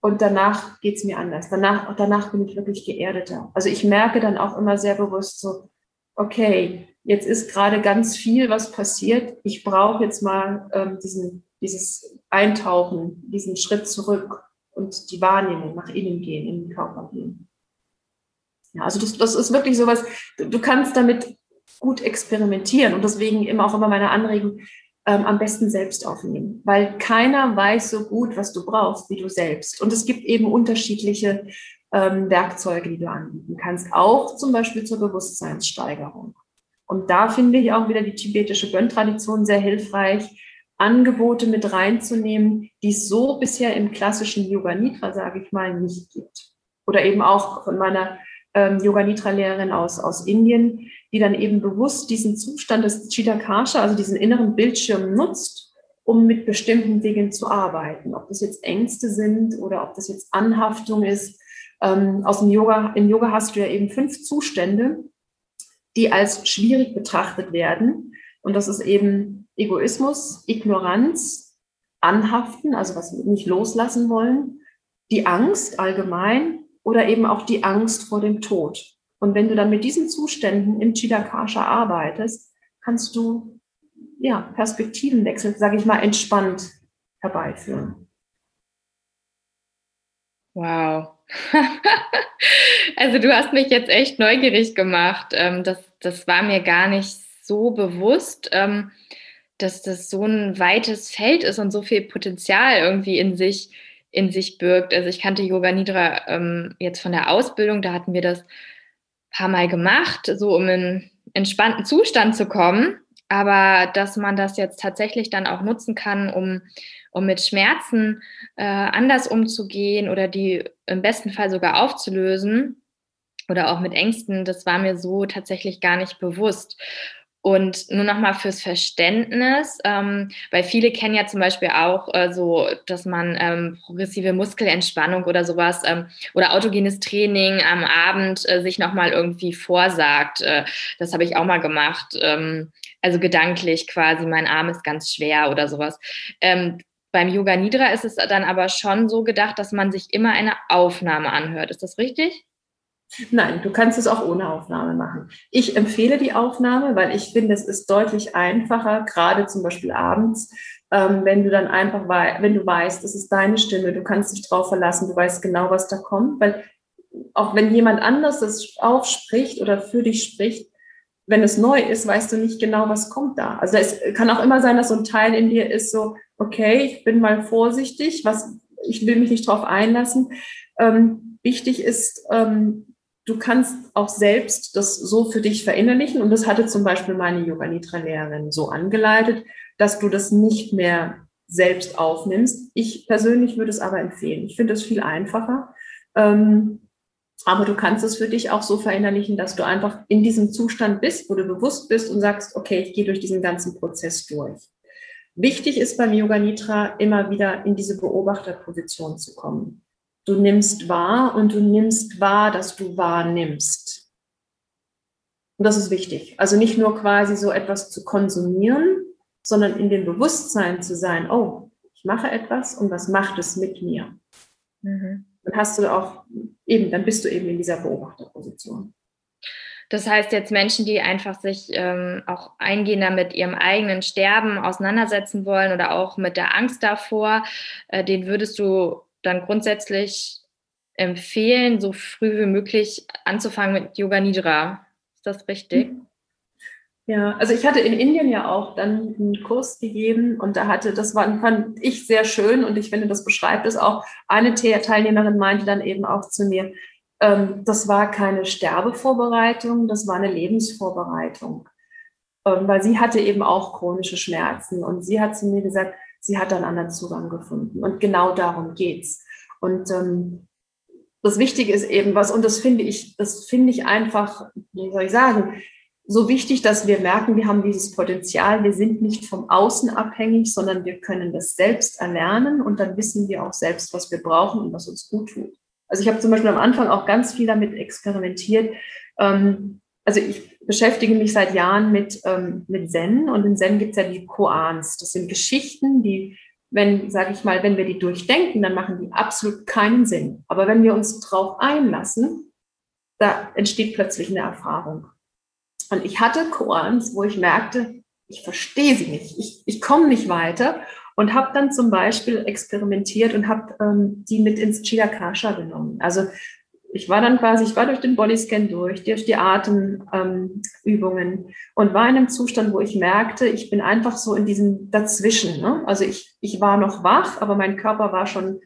Und danach geht's mir anders. Danach, danach bin ich wirklich geerdeter. Also ich merke dann auch immer sehr bewusst so, okay, jetzt ist gerade ganz viel, was passiert. Ich brauche jetzt mal ähm, diesen, dieses Eintauchen, diesen Schritt zurück und die Wahrnehmung nach innen gehen, in den Körper gehen. Ja, also das, das ist wirklich sowas, du, du kannst damit gut experimentieren und deswegen immer auch immer meine Anregung, ähm, am besten selbst aufnehmen, weil keiner weiß so gut, was du brauchst, wie du selbst. Und es gibt eben unterschiedliche ähm, Werkzeuge, die du anbieten kannst, auch zum Beispiel zur Bewusstseinssteigerung. Und da finde ich auch wieder die tibetische Gönn-Tradition sehr hilfreich, Angebote mit reinzunehmen, die es so bisher im klassischen Yoga Nidra, sage ich mal, nicht gibt. Oder eben auch von meiner ähm, Yoga Nidra-Lehrerin aus, aus Indien, die dann eben bewusst diesen Zustand des Chitakasha, also diesen inneren Bildschirm nutzt, um mit bestimmten Dingen zu arbeiten. Ob das jetzt Ängste sind oder ob das jetzt Anhaftung ist. Ähm, aus dem Yoga, im Yoga hast du ja eben fünf Zustände, die als schwierig betrachtet werden. Und das ist eben Egoismus, Ignoranz, Anhaften, also was wir nicht loslassen wollen, die Angst allgemein oder eben auch die Angst vor dem Tod. Und wenn du dann mit diesen Zuständen im Chidakasha arbeitest, kannst du ja, Perspektivenwechsel, sage ich mal, entspannt herbeiführen. Wow. also du hast mich jetzt echt neugierig gemacht. Ähm, das, das war mir gar nicht so bewusst, ähm, dass das so ein weites Feld ist und so viel Potenzial irgendwie in sich, in sich birgt. Also ich kannte Yoga Nidra ähm, jetzt von der Ausbildung, da hatten wir das ein paar Mal gemacht, so um in entspannten Zustand zu kommen. Aber dass man das jetzt tatsächlich dann auch nutzen kann, um um mit Schmerzen äh, anders umzugehen oder die im besten Fall sogar aufzulösen oder auch mit Ängsten, das war mir so tatsächlich gar nicht bewusst. Und nur nochmal fürs Verständnis, ähm, weil viele kennen ja zum Beispiel auch äh, so, dass man ähm, progressive Muskelentspannung oder sowas ähm, oder autogenes Training am Abend äh, sich nochmal irgendwie vorsagt. Äh, das habe ich auch mal gemacht. Ähm, also gedanklich quasi, mein Arm ist ganz schwer oder sowas. Ähm, beim Yoga Nidra ist es dann aber schon so gedacht, dass man sich immer eine Aufnahme anhört. Ist das richtig? Nein, du kannst es auch ohne Aufnahme machen. Ich empfehle die Aufnahme, weil ich finde, es ist deutlich einfacher, gerade zum Beispiel abends, ähm, wenn du dann einfach, wenn du weißt, es ist deine Stimme, du kannst dich drauf verlassen, du weißt genau, was da kommt, weil auch wenn jemand anders das aufspricht oder für dich spricht, wenn es neu ist, weißt du nicht genau, was kommt da. Also es kann auch immer sein, dass so ein Teil in dir ist so, okay, ich bin mal vorsichtig, was, ich will mich nicht darauf einlassen. Ähm, wichtig ist, ähm, du kannst auch selbst das so für dich verinnerlichen. Und das hatte zum Beispiel meine Yoga Nitra Lehrerin so angeleitet, dass du das nicht mehr selbst aufnimmst. Ich persönlich würde es aber empfehlen. Ich finde es viel einfacher. Ähm, Aber du kannst es für dich auch so verinnerlichen, dass du einfach in diesem Zustand bist, wo du bewusst bist und sagst, okay, ich gehe durch diesen ganzen Prozess durch. Wichtig ist beim Yoga Nitra immer wieder in diese Beobachterposition zu kommen. Du nimmst wahr und du nimmst wahr, dass du wahrnimmst. Und das ist wichtig. Also nicht nur quasi so etwas zu konsumieren, sondern in dem Bewusstsein zu sein, oh, ich mache etwas und was macht es mit mir? Mhm. Dann hast du auch eben, dann bist du eben in dieser Beobachterposition. Das heißt jetzt Menschen, die einfach sich ähm, auch eingehender mit ihrem eigenen Sterben auseinandersetzen wollen oder auch mit der Angst davor, äh, den würdest du dann grundsätzlich empfehlen, so früh wie möglich anzufangen mit Yoga Nidra. Ist das richtig? Mhm. Ja, also ich hatte in Indien ja auch dann einen Kurs gegeben und da hatte, das war, fand ich sehr schön und ich finde, das beschreibt es auch. Eine Teilnehmerin meinte dann eben auch zu mir, ähm, das war keine Sterbevorbereitung, das war eine Lebensvorbereitung. Ähm, weil sie hatte eben auch chronische Schmerzen und sie hat zu mir gesagt, sie hat einen anderen Zugang gefunden. Und genau darum geht's. Und ähm, das Wichtige ist eben was, und das finde ich, das finde ich einfach, wie soll ich sagen, so wichtig, dass wir merken, wir haben dieses Potenzial, wir sind nicht vom Außen abhängig, sondern wir können das selbst erlernen und dann wissen wir auch selbst, was wir brauchen und was uns gut tut. Also ich habe zum Beispiel am Anfang auch ganz viel damit experimentiert. Ähm, also ich beschäftige mich seit Jahren mit, ähm, mit Zen und in Zen gibt es ja die Koans. Das sind Geschichten, die, wenn, sage ich mal, wenn wir die durchdenken, dann machen die absolut keinen Sinn. Aber wenn wir uns drauf einlassen, da entsteht plötzlich eine Erfahrung. Und ich hatte Koans, wo ich merkte, ich verstehe sie nicht, ich, ich komme nicht weiter und habe dann zum Beispiel experimentiert und habe ähm, die mit ins Chilakasha genommen. Also ich war dann quasi, ich war durch den Bodyscan durch, durch die Atemübungen ähm, und war in einem Zustand, wo ich merkte, ich bin einfach so in diesem Dazwischen. Ne? Also ich, ich war noch wach, aber mein Körper war schon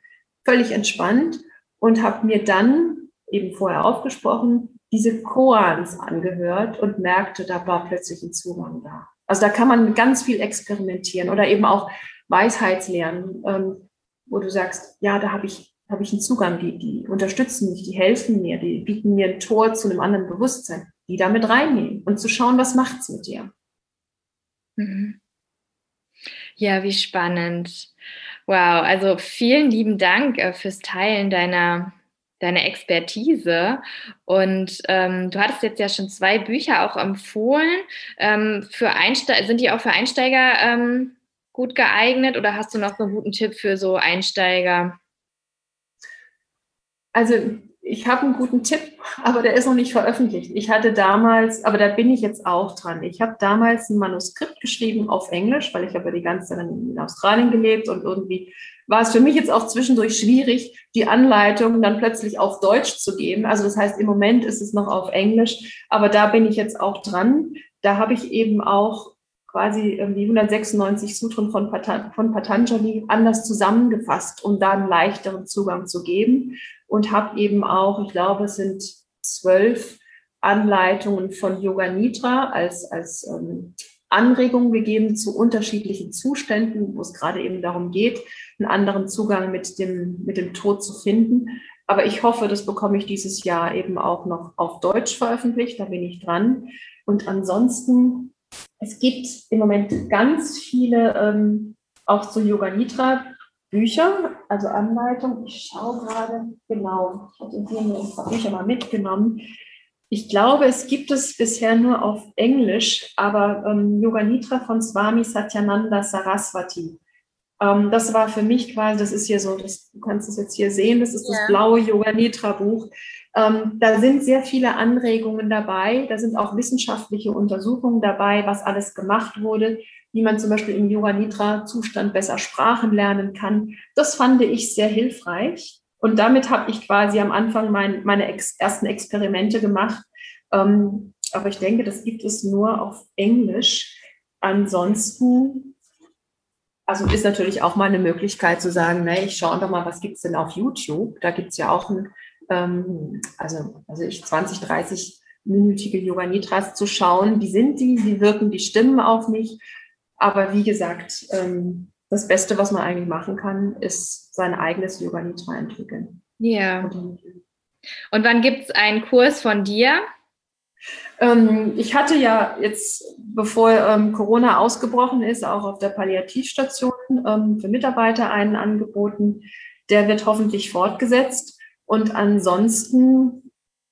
völlig entspannt und habe mir dann eben vorher aufgesprochen, diese Koans angehört und merkte, da war plötzlich ein Zugang da. Also da kann man ganz viel experimentieren oder eben auch Weisheitslernen, ähm, wo du sagst, ja, da habe ich, hab ich einen Zugang, die, die unterstützen mich, die helfen mir, die bieten mir ein Tor zu einem anderen Bewusstsein, die damit reinnehmen und zu schauen, was macht es mit dir. Mhm. Ja, wie spannend. Wow, also vielen lieben Dank äh, fürs Teilen deiner, deiner Expertise. Und ähm, du hattest jetzt ja schon zwei Bücher auch empfohlen. Ähm, für Einsteiger, sind die auch für Einsteiger ähm, gut geeignet oder hast du noch einen guten Tipp für so Einsteiger? Also ich habe einen guten Tipp, aber der ist noch nicht veröffentlicht. Ich hatte damals, aber da bin ich jetzt auch dran. Ich habe damals ein Manuskript geschrieben auf Englisch, weil ich habe ja die ganze Zeit in Australien gelebt und irgendwie war es für mich jetzt auch zwischendurch schwierig, die Anleitung dann plötzlich auf Deutsch zu geben. Also das heißt, im Moment ist es noch auf Englisch, aber da bin ich jetzt auch dran. Da habe ich eben auch quasi die 196 Sutren von, von Patanjali anders zusammengefasst, um da einen leichteren Zugang zu geben und habe eben auch, ich glaube, es sind zwölf Anleitungen von Yoga Nitra als, als ähm, Anregungen gegeben zu unterschiedlichen Zuständen, wo es gerade eben darum geht, einen anderen Zugang mit dem, mit dem Tod zu finden. Aber ich hoffe, das bekomme ich dieses Jahr eben auch noch auf Deutsch veröffentlicht. Da bin ich dran. Und ansonsten es gibt im Moment ganz viele, ähm, auch zu Yoga Nitra, Bücher, also Anleitungen. Ich schaue gerade, genau, ich hatte hier ein paar Bücher mal mitgenommen. Ich glaube, es gibt es bisher nur auf Englisch, aber ähm, Yoga Nitra von Swami Satyananda Saraswati. Ähm, das war für mich quasi, das ist hier so, das, du kannst es jetzt hier sehen, das ist ja. das blaue Yoga Nitra Buch. Ähm, da sind sehr viele Anregungen dabei. Da sind auch wissenschaftliche Untersuchungen dabei, was alles gemacht wurde, wie man zum Beispiel im Yoga Nidra Zustand besser Sprachen lernen kann. Das fand ich sehr hilfreich. Und damit habe ich quasi am Anfang mein, meine ex ersten Experimente gemacht. Ähm, aber ich denke, das gibt es nur auf Englisch. Ansonsten, also ist natürlich auch mal eine Möglichkeit zu sagen, ne, ich schaue einfach mal, was gibt es denn auf YouTube? Da gibt es ja auch ein ähm, also, also ich 20, 30 minütige Yoga Nidras zu schauen, wie sind die, wie wirken die Stimmen auf mich. Aber wie gesagt, ähm, das Beste, was man eigentlich machen kann, ist sein eigenes Yoga Nidra entwickeln. Ja. Und wann gibt es einen Kurs von dir? Ähm, ich hatte ja jetzt, bevor ähm, Corona ausgebrochen ist, auch auf der Palliativstation ähm, für Mitarbeiter einen angeboten. Der wird hoffentlich fortgesetzt. Und ansonsten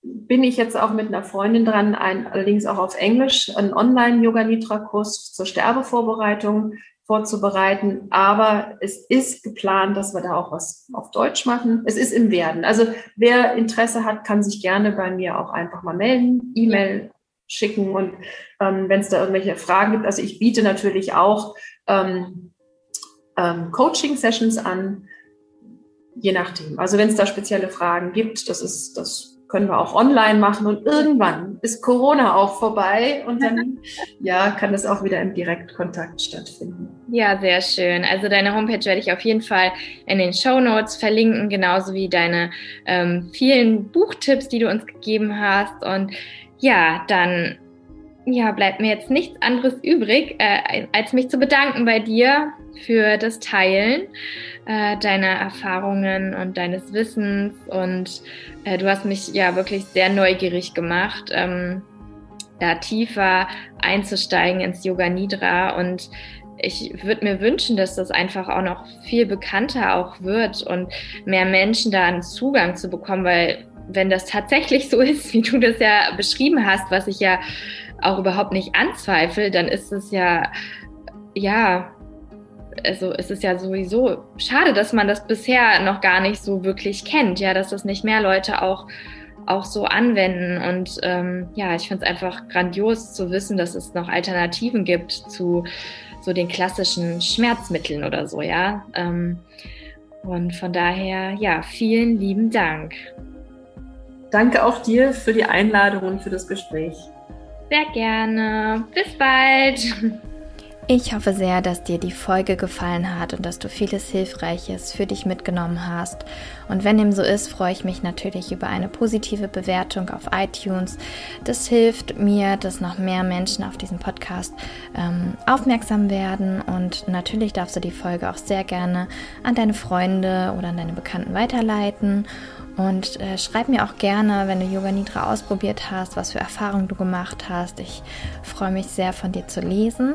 bin ich jetzt auch mit einer Freundin dran, ein, allerdings auch auf Englisch, einen Online-Yoga-Nitra-Kurs zur Sterbevorbereitung vorzubereiten. Aber es ist geplant, dass wir da auch was auf Deutsch machen. Es ist im Werden. Also wer Interesse hat, kann sich gerne bei mir auch einfach mal melden, E-Mail schicken und ähm, wenn es da irgendwelche Fragen gibt. Also ich biete natürlich auch ähm, ähm, Coaching-Sessions an, je nachdem. Also wenn es da spezielle Fragen gibt, das ist das können wir auch online machen und irgendwann ist Corona auch vorbei und dann ja, kann das auch wieder im Direktkontakt stattfinden. Ja, sehr schön. Also deine Homepage werde ich auf jeden Fall in den Show Notes verlinken, genauso wie deine ähm, vielen Buchtipps, die du uns gegeben hast. Und ja, dann ja, bleibt mir jetzt nichts anderes übrig, äh, als mich zu bedanken bei dir für das Teilen äh, deiner Erfahrungen und deines Wissens. Und äh, du hast mich ja wirklich sehr neugierig gemacht, ähm, da tiefer einzusteigen ins Yoga Nidra. Und ich würde mir wünschen, dass das einfach auch noch viel bekannter auch wird und mehr Menschen da einen Zugang zu bekommen, weil wenn das tatsächlich so ist, wie du das ja beschrieben hast, was ich ja auch überhaupt nicht anzweifle, dann ist es ja, ja, also es ist ja sowieso schade, dass man das bisher noch gar nicht so wirklich kennt, ja, dass das nicht mehr Leute auch auch so anwenden. Und ähm, ja, ich finde es einfach grandios zu wissen, dass es noch Alternativen gibt zu so den klassischen Schmerzmitteln oder so, ja. Ähm, und von daher, ja, vielen lieben Dank. Danke auch dir für die Einladung und für das Gespräch. Sehr gerne. Bis bald. Ich hoffe sehr, dass dir die Folge gefallen hat und dass du vieles Hilfreiches für dich mitgenommen hast. Und wenn dem so ist, freue ich mich natürlich über eine positive Bewertung auf iTunes. Das hilft mir, dass noch mehr Menschen auf diesen Podcast ähm, aufmerksam werden. Und natürlich darfst du die Folge auch sehr gerne an deine Freunde oder an deine Bekannten weiterleiten. Und äh, schreib mir auch gerne, wenn du Yoga Nidra ausprobiert hast, was für Erfahrungen du gemacht hast. Ich freue mich sehr von dir zu lesen.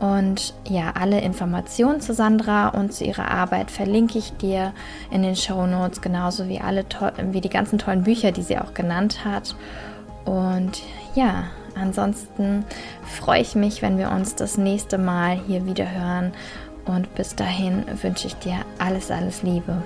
Und ja, alle Informationen zu Sandra und zu ihrer Arbeit verlinke ich dir in den Show Notes, genauso wie alle wie die ganzen tollen Bücher, die sie auch genannt hat. Und ja, ansonsten freue ich mich, wenn wir uns das nächste Mal hier wieder hören. Und bis dahin wünsche ich dir alles, alles Liebe.